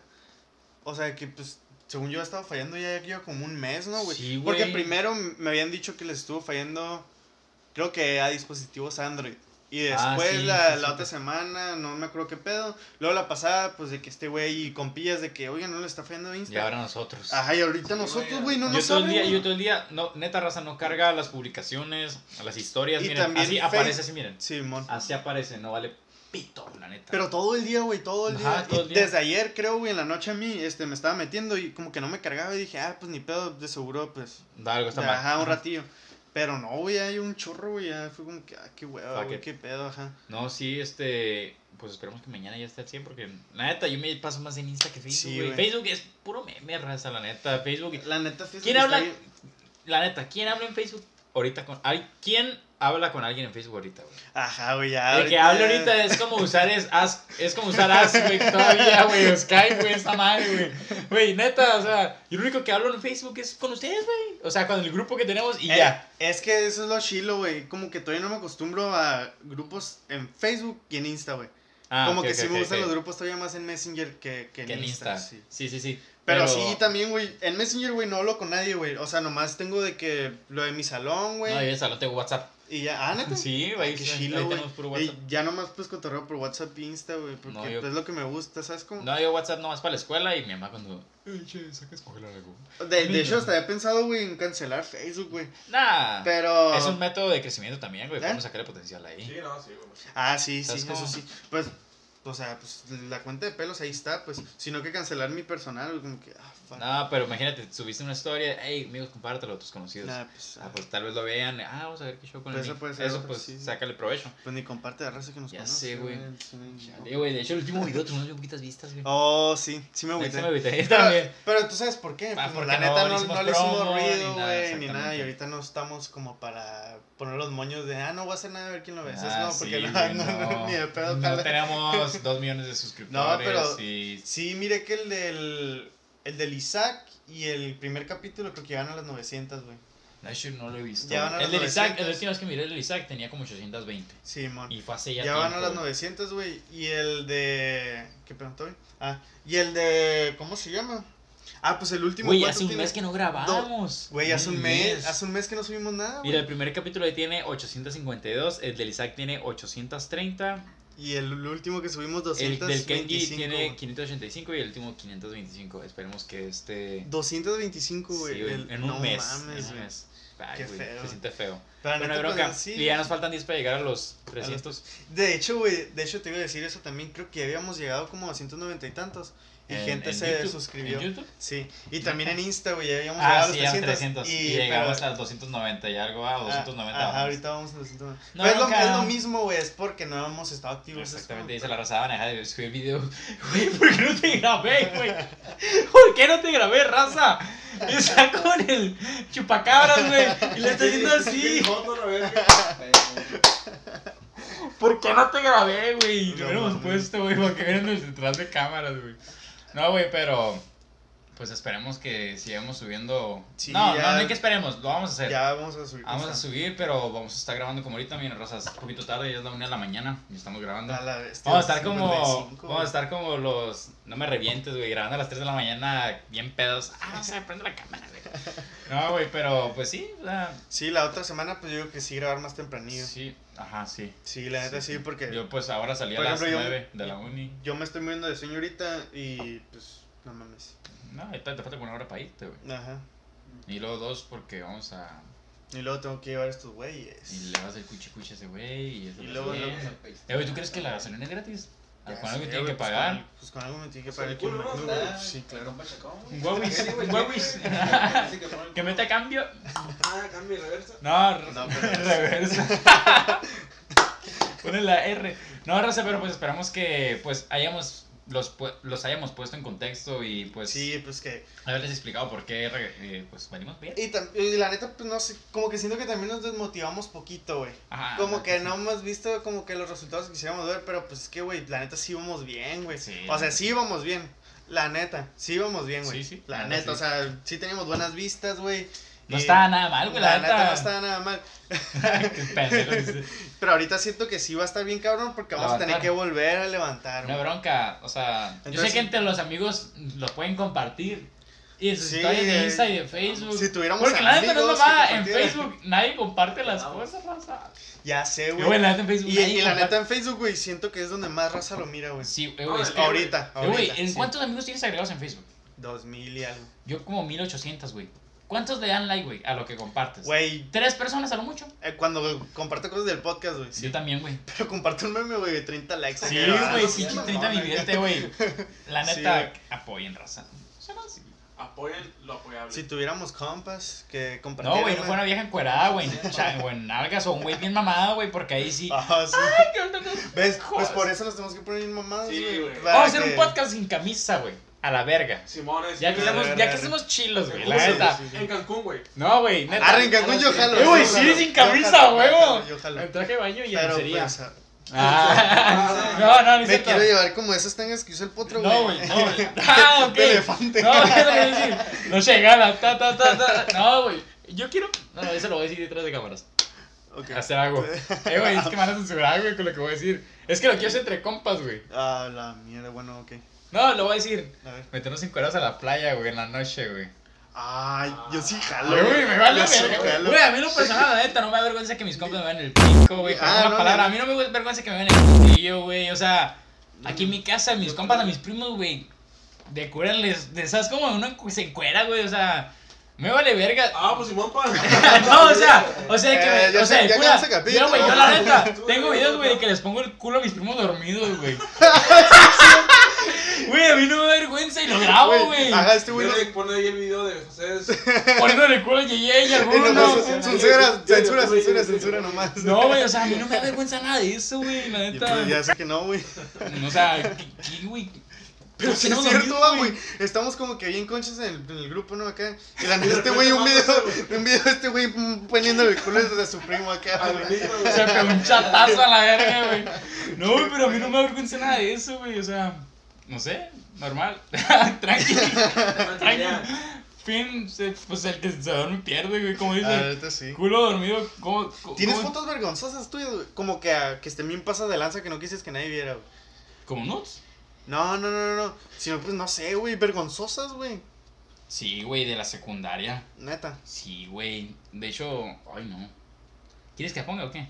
O sea, que pues, según yo, ha estado fallando ya lleva como un mes, ¿no, güey? Sí, Porque güey. primero me habían dicho que les estuvo fallando, creo que a dispositivos Android. Y Ah, después sí, la, sí, la sí. otra semana, no me acuerdo qué pedo. Luego la pasada, pues de que este güey y compillas de que, oigan, no le está fallando Insta. Y ahora nosotros. Ajá, y ahorita Sí, nosotros, güey, no yo nos todo el día, güey. yo todo el día, no, neta raza, no carga las publicaciones, las historias, Y miren, también así aparece así, miren. Simón. Así aparece, no vale pito, la neta. Pero todo el día, güey, todo el Ajá, día. todo el día. Desde ayer, creo, güey, en la noche a mí, este, me estaba metiendo y como que no me cargaba y dije, ah, pues ni pedo, de seguro, pues, da algo está mal. ajá, un ratillo. Pero no, güey, hay un chorro, güey, ya fue como que, ah, qué hueva, güey, qué pedo, ajá. No, sí, este, pues esperemos que mañana ya esté al 100 porque la neta yo me paso más en Insta que Facebook, Sí, güey. Facebook es puro meme, raza, la neta. Facebook, La neta, Facebook ¿Quién habla? bien- la neta, ¿quién habla en Facebook ahorita con. Hay, ¿Quién habla con alguien en Facebook ahorita, güey? Ajá, güey, ya. El que habla ahorita es como usar es, as- es como usar Ask, güey, todavía, güey, Skype, güey, esta madre, güey. Güey, neta, o sea, yo lo único que hablo en Facebook es con ustedes, güey. O sea, con el grupo que tenemos y Eh, ya. Es que eso es lo chilo, güey. Como que todavía no me acostumbro a grupos en Facebook y en Insta, güey. Ah, como que ok, sí me gustan los grupos todavía más en Messenger que, que en, Que en Insta. Insta. sí. Sí, sí, sí. Pero, sí, también, güey. En Messenger, güey, no hablo con nadie, güey. O sea, nomás tengo de que lo de mi salón, güey. No, yo en el salón tengo WhatsApp. Y ya, ah, neta. Sí, güey, Ay, qué chilo, ahí güey. tenemos puro Y WhatsApp. ya nomás pues cotorreo por WhatsApp e Insta, güey. Porque No, yo- es lo que me gusta, ¿sabes cómo? No, yo WhatsApp nomás para la escuela y mi mamá cuando. Ay, che, algo. De, de hecho, hasta he pensado, güey, en cancelar Facebook, güey. Nah. Pero. Es un método de crecimiento también, güey. ¿Eh? Podemos sacarle potencial ahí. Sí, no, sí, güey. Ah, sí, sí, ¿Sabes eso sí. Pues, o sea, pues la cuenta de pelos ahí está, pues. Sino que cancelar mi personal, güey, como que, ah, fuck. No, pero imagínate, subiste una historia, hey, amigos, compártelo a tus conocidos. Nah, pues, Ah, pues tal vez lo vean, ah, vamos a ver qué show con Pues el eso puede ser Eso otra, pues, sí. sácale provecho. pues ni comparte la raza que nos Ya conoce. sé, güey. sí, no. Güey, de hecho el último video tuvimos bien poquitas vistas, güey. Oh, sí, sí me agüité. se me agüité Pero, pero tú sabes por qué. Ah, Pues, la no neta no, no le hicimos ruido, güey, ni nada. Y ahorita no estamos como para poner los moños de, ah, no voy a hacer nada, a ver quién lo ve. Ah, como porque sí, no, no, no, ni de pedo, No tenemos dos millones de suscriptores pero- y... Sí, mire que el del, el del Isaac y el primer capítulo creo que llegan a las 900, güey. No, lo he visto. El del Isaac, 900. el último vez que miré el del Isaac tenía como 820. Sí, mon. Y fue hace ya Ya van a las güey. 900, güey. Y el de... ¿Qué preguntó, güey? Ah, y el de... ¿Cómo se llama? Ah, pues el último... Güey, ¿cuánto hace un tiene? mes que no grabamos. Güey, hace un mes, hace un mes que no subimos nada, güey. Mira, el primer capítulo ahí tiene 852, el del Isaac tiene 830, Y el último que subimos el 225. del Kenji tiene güey. 585 y el último 525. Esperemos que este... 225, güey. Sí, el- en un no mes. mames, en un mes. Ay, Qué güey, feo. Se siente feo. Pero Bueno, neta, bronca. pues, sí. Y ya nos faltan 10 para llegar a los 300. De hecho, güey, de hecho te iba a decir eso también. Creo que habíamos llegado como a 290 y tantos. Y En- gente en se YouTube. suscribió. ¿En YouTube? Sí. Y también en Insta, güey, ya habíamos Ah, llegado sí, a los 300. 300. Y, pero- llegamos a 290 y algo, ah, Ah, 290. Ajá, vamos. ahorita vamos a 290. No, Pero es, lo, nunca- es lo mismo, güey, es porque no hemos estado activos. Exactamente, dice la raza, van a dejar de subir videos. Güey, ¿por qué no te grabé, güey? ¿Por qué no te grabé, raza? Está con el chupacabras, güey, y le está haciendo así. ¿Por qué no te grabé, güey? Lo hubiéramos puesto, güey, para que vieran el detrás de cámaras, güey. No, güey, pero. Pues esperemos que sigamos subiendo. Sí, no, ya. no, no hay que esperemos, lo vamos a hacer. Ya vamos a subir. Vamos a subir, pero vamos a estar grabando como ahorita, miren, raza, es un poquito tarde, ya es la una de la mañana y estamos grabando. A la bestia, Vamos a estar como, 55, vamos a estar como los, no me revientes, güey, grabando a las 3 de la mañana, bien pedos. Ah, se me prende la cámara, güey. No, güey, pero pues sí, la, Sí, la otra semana, pues yo digo que sí grabar más tempranillo. sí, ajá, sí. Sí, la neta sí, porque Yo pues ahora salí a las 9 de la uni. yo me estoy moviendo de sueño ahorita y pues no mames. No, ahorita te falta una hora para irte, güey. Ajá. Y luego dos porque vamos a, Y luego tengo que llevar estos güeyes. y le vas el cuchi cuchi a ese güey y eso Y luego luego-. Eh, güey, ¿tú crees que la gasolina es gratis? Ya ¿Con algo sé, que pues, pagar? con- Pues con algo me tiene que Pues pagar el aquí. culo, ¿no? Sí, claro. Un huevis, un huevis. que mete a cambio. Ah, cambio y reversa. No, No, no pero- reversa. Pone la R. No, Raza, pero pues esperamos que pues hayamos los, los hayamos puesto en contexto y pues Sí, pues que. haberles explicado por qué eh, pues venimos bien. Y, la neta, pues no sé, como que siento que también nos desmotivamos poquito, güey. Ajá, Como que sí. no hemos visto como que los resultados que quisiéramos ver, pero pues es que, güey, la neta sí íbamos bien, güey. Sí, o sea, sí íbamos bien. La neta, sí íbamos bien, güey. Sí, sí, La la neta, neta, o sea, sí teníamos buenas vistas, güey. No estaba nada mal, güey, la, neta. no estaba nada mal. Pero ahorita siento que sí va a estar bien cabrón porque vamos a tener que volver a levantar. Una bronca, o sea, yo sé que entre los amigos lo pueden compartir. Y en sus Sí, historias de eh, Insta y de Facebook. Si tuviéramos Porque la neta no que en Facebook nadie comparte las cosas, raza. Ya sé, güey. güey, la neta en Facebook Y, la neta en Facebook, güey, siento que es donde más raza lo mira, güey. Sí, eh, No, güey, es que- ahorita, eh, güey, ahorita. ¿en sí. cuántos amigos tienes agregados en Facebook? Dos mil y algo. Yo como 1800, güey. ¿Cuántos le dan like, güey, a lo que compartes? Güey, ¿Tres personas a lo mucho? eh, cuando comparto cosas del podcast, güey. Sí. Yo también, güey. Pero comparto un meme, güey, de 30 likes. Sí, güey, sí, no 30 mames. viviente, güey. La Sí, neta, güey. apoyen, raza. O sea, no, sí. Apoyen lo apoyable. Si tuviéramos compas que compartieran. No, güey, no fue una vieja encuerada, güey, en o en nalgas, o un güey bien mamado, güey, porque ahí sí. Ah, sí. Ay, qué ¿Ves? Pues por eso nos tenemos que poner bien mamados, Sí, güey. para Vamos a hacer que- un podcast sin camisa, güey. A la verga. Simón es. Ya que verga, ya que estamos chilos, güey, En la Cancún, neta. sí, sí. En Cancún, güey. No, güey, neta. Arre, en Cancún yo jalo. Eh, güey, sí, sin camisa, huevo. yo jalo. En traje de baño y en lencería. pues, ah, Ah, no, no, ni me cierto. quiero llevar como esas tangas que usa el potro, No, güey. no, güey. Ah, ok. De elefante. No, ¿qué es lo que voy a decir? No llega la ta, ta, ta, ta. No, güey. Yo quiero. No, eso lo voy a decir detrás de cámaras. Ok. Hacer algo. Eh, güey, es que me van a censurar, güey, con lo que voy a decir. Es que lo quiero hacer entre compas, güey. Ah, la mierda, bueno, ok. No, lo voy a decir. A ver. Meternos encuerados a la playa, güey, en la noche, güey. Ay, yo sí jalo. Güey, güey, me vale Yo sí verga, güey. jalo. Güey, a mí lo personal, la neta, no me da vergüenza que mis compas me vean el pico, güey. Ah, no, palabra. no. A mí no me da vergüenza que me vean el cuchillo, güey. O sea, aquí en mi casa, mis compas, a mis primos, güey, decúrenles, de ¿sabes cómo uno se encuera, güey? O sea, me vale verga. Ah, pues Simón, pa. no, o sea, o sea, que Eh, me, ya o sea, ya cura, capítulo. yo, güey, yo la neta, tengo videos, no, güey, no. que les pongo el culo a mis primos dormidos, güey. Güey, a mí no me da vergüenza y lo grabo, güey. Ajá, este güey. Pone ahí el video de José. Poniéndole el culo a Yeye y al Censura, censura, censura, censura nomás. No, güey, o sea, a mí no me da vergüenza nada de eso, güey, la Y neta. pues ya sé que no, güey. O sea, ¿qué, güey? Pero sí es cierto, güey. Estamos como que bien conchas en el, en el grupo, ¿no? Acá. Y la neta, este güey, un video, un video de este güey poniéndole el culo de su primo acá. Al güey. niño, güey. Se pegó un chatazo a la verga, güey. No, güey, pero a mí no me da vergüenza nada de eso, güey. O sea, no sé, normal. Tranqui. Tranqui. Fin, pues el que se duerme pierde, güey. Como dice, neta sí. culo dormido. ¿cómo, cómo- ¿Tienes cómo- fotos vergonzosas tuyas, güey? Como que, ah, que estén bien pasas de lanza que no quisieras que nadie viera, güey. ¿Como nudes? No, no, no, no, no. Sino, pues, no sé, güey. Vergonzosas, güey. Sí, güey, de la secundaria. Neta. Sí, güey. De hecho, ay, no. ¿Quieres que la ponga o qué?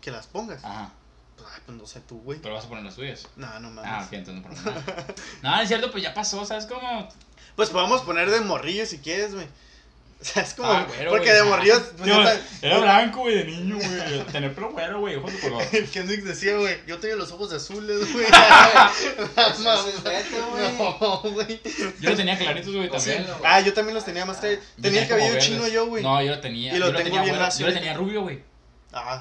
Que las pongas. Ajá. Pues, ay, pues no sé tú, güey. Pero vas a poner las tuyas. No, no mames. Ah, ok, entonces no nada. No, es cierto, pues ya pasó, ¿sabes cómo? Pues podemos poner de morrillo si quieres, güey. O sea, es como. Ah, güero, porque güey. de morrillos. Pues, neta, era blanco, güey, de niño, güey. Tener pelo güero, güey, ojos de color. El Kendrick decía, güey, yo tengo los ojos azules, güey. Eso es neto, güey. no, güey. Yo lo tenía claritos, güey, también. Ah, yo también los tenía más tra- Yo Tenía el cabello verdes. chino yo, güey. No, yo lo tenía. Y lo yo lo tengo tenía bien güero. Yo lo tenía rubio, güey.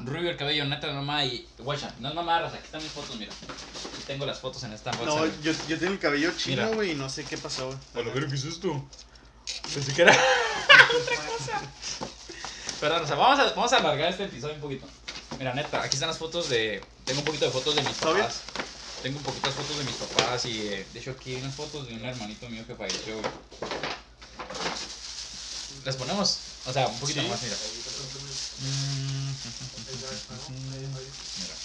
Rubio el cabello, neta, mamá. Y, guacha, no es mamá, aquí están mis fotos, mira. Aquí tengo las fotos en esta bolsa. no, yo, yo tengo el cabello chino, güey, y no sé qué pasó, güey. A ver, ¿qué es esto? Pensé que era otra cosa. Perdón, o sea, vamos a, vamos a alargar este episodio un poquito. Mira, neta, aquí están las fotos de. Tengo un poquito de fotos de mis papás. Tengo un poquito de fotos de mis papás y eh, de hecho aquí hay unas fotos de un hermanito mío que falleció. güey. Las ponemos, o sea, un poquito Sí. más, mira. Mm, Mira.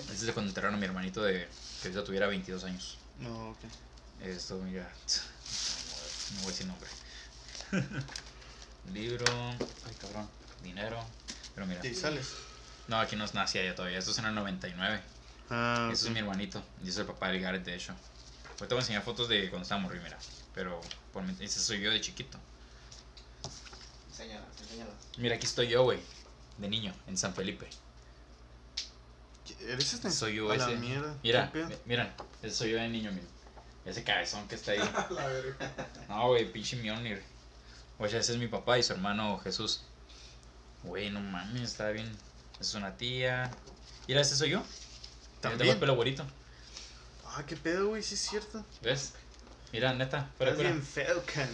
Este es de cuando enterraron a mi hermanito de que ahorita tuviera 22 años. No, ok. Esto, mira. No voy a decir nombre. Libro. Ay, cabrón. Dinero. Pero mira. Y sales. No, aquí no nacía ya todavía. Esto es en el 99. Ah, Eso es mi hermanito. Y es el papá del Gareth, de hecho. Ahorita voy a enseñar fotos de cuando estaba morrido, mira. Pero por mi- ese soy yo de chiquito. Enséñala, enséñala. Mira, aquí estoy yo, güey. De niño, en San Felipe. ¿Eres este? Soy yo A la ese. mierda. Mira, mira. Ese soy yo de niño, mira. Ese cabezón que está ahí. La verga. No, güey, pinche Mjolnir. Oye, ese es mi papá y su hermano Jesús. Güey, no mames, está bien. Esa es una tía. Mira, ese soy yo. Yo tengo el ¿También? pelo güerito. Ah, qué pedo, güey, sí es cierto. ¿Ves? Mira, neta, fuera fuera. bien feo, can.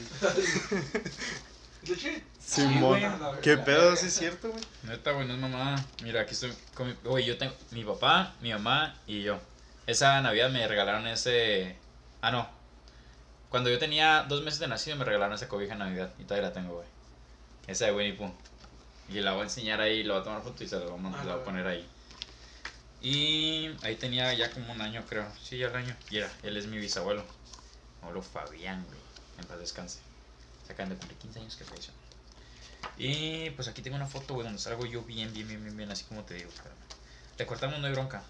Simón. güey. ¿Qué pedo, sí es cierto, güey? Neta, güey, no es mamá. Mira, aquí estoy con mi. Güey, yo tengo mi papá, mi mamá y yo. Esa Navidad me regalaron ese. Ah, no. Cuando yo tenía dos meses de nacido me regalaron esa cobija de Navidad. Y todavía la tengo, güey. Esa de Winnie Pooh. Y la voy a enseñar ahí, la voy a tomar foto y se la voy a, Ah, la voy a poner ahí. Y ahí tenía ya como un año, creo. Sí, ya el año. Y era, él es mi bisabuelo. Abuelo Fabián, güey. En paz descanse. Se acaban de cumplir 15 años que falleció. Y pues aquí tengo una foto, güey, donde salgo yo bien, bien, bien, bien, bien, así como te digo, espérame. Le cortamos, no hay bronca.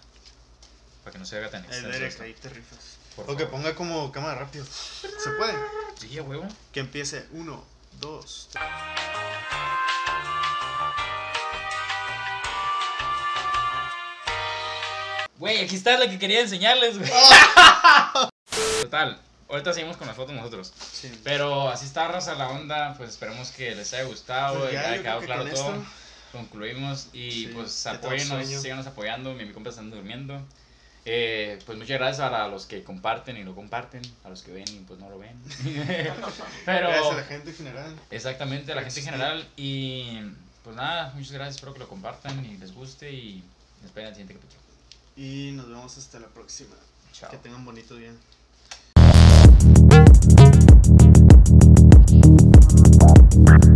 Para que no se haga tan El extenso. Derek, esto, ahí te rifas. por O que ponga como cámara rápido. ¿Se puede? Sí, a huevo. Que empiece uno, dos, tres. Güey, aquí está lo que quería enseñarles, güey. Total, ahorita seguimos con las fotos nosotros. Sí. Pero así está, raza, la onda. Pues esperemos que les haya gustado, Pues que ya, haya quedado que claro todo. esto- Concluimos y Sí, pues apóyennos, síganos apoyando. Mi, mi compa está durmiendo. Eh, pues muchas gracias a los que comparten y no comparten, a los que ven y pues no lo ven. Pero Gracias a la gente en general. exactamente a la gente en general y pues nada, muchas gracias, espero que lo compartan y les guste y esperen el siguiente capítulo. Y nos vemos hasta la próxima. Chao. Que tengan bonito día. Bye.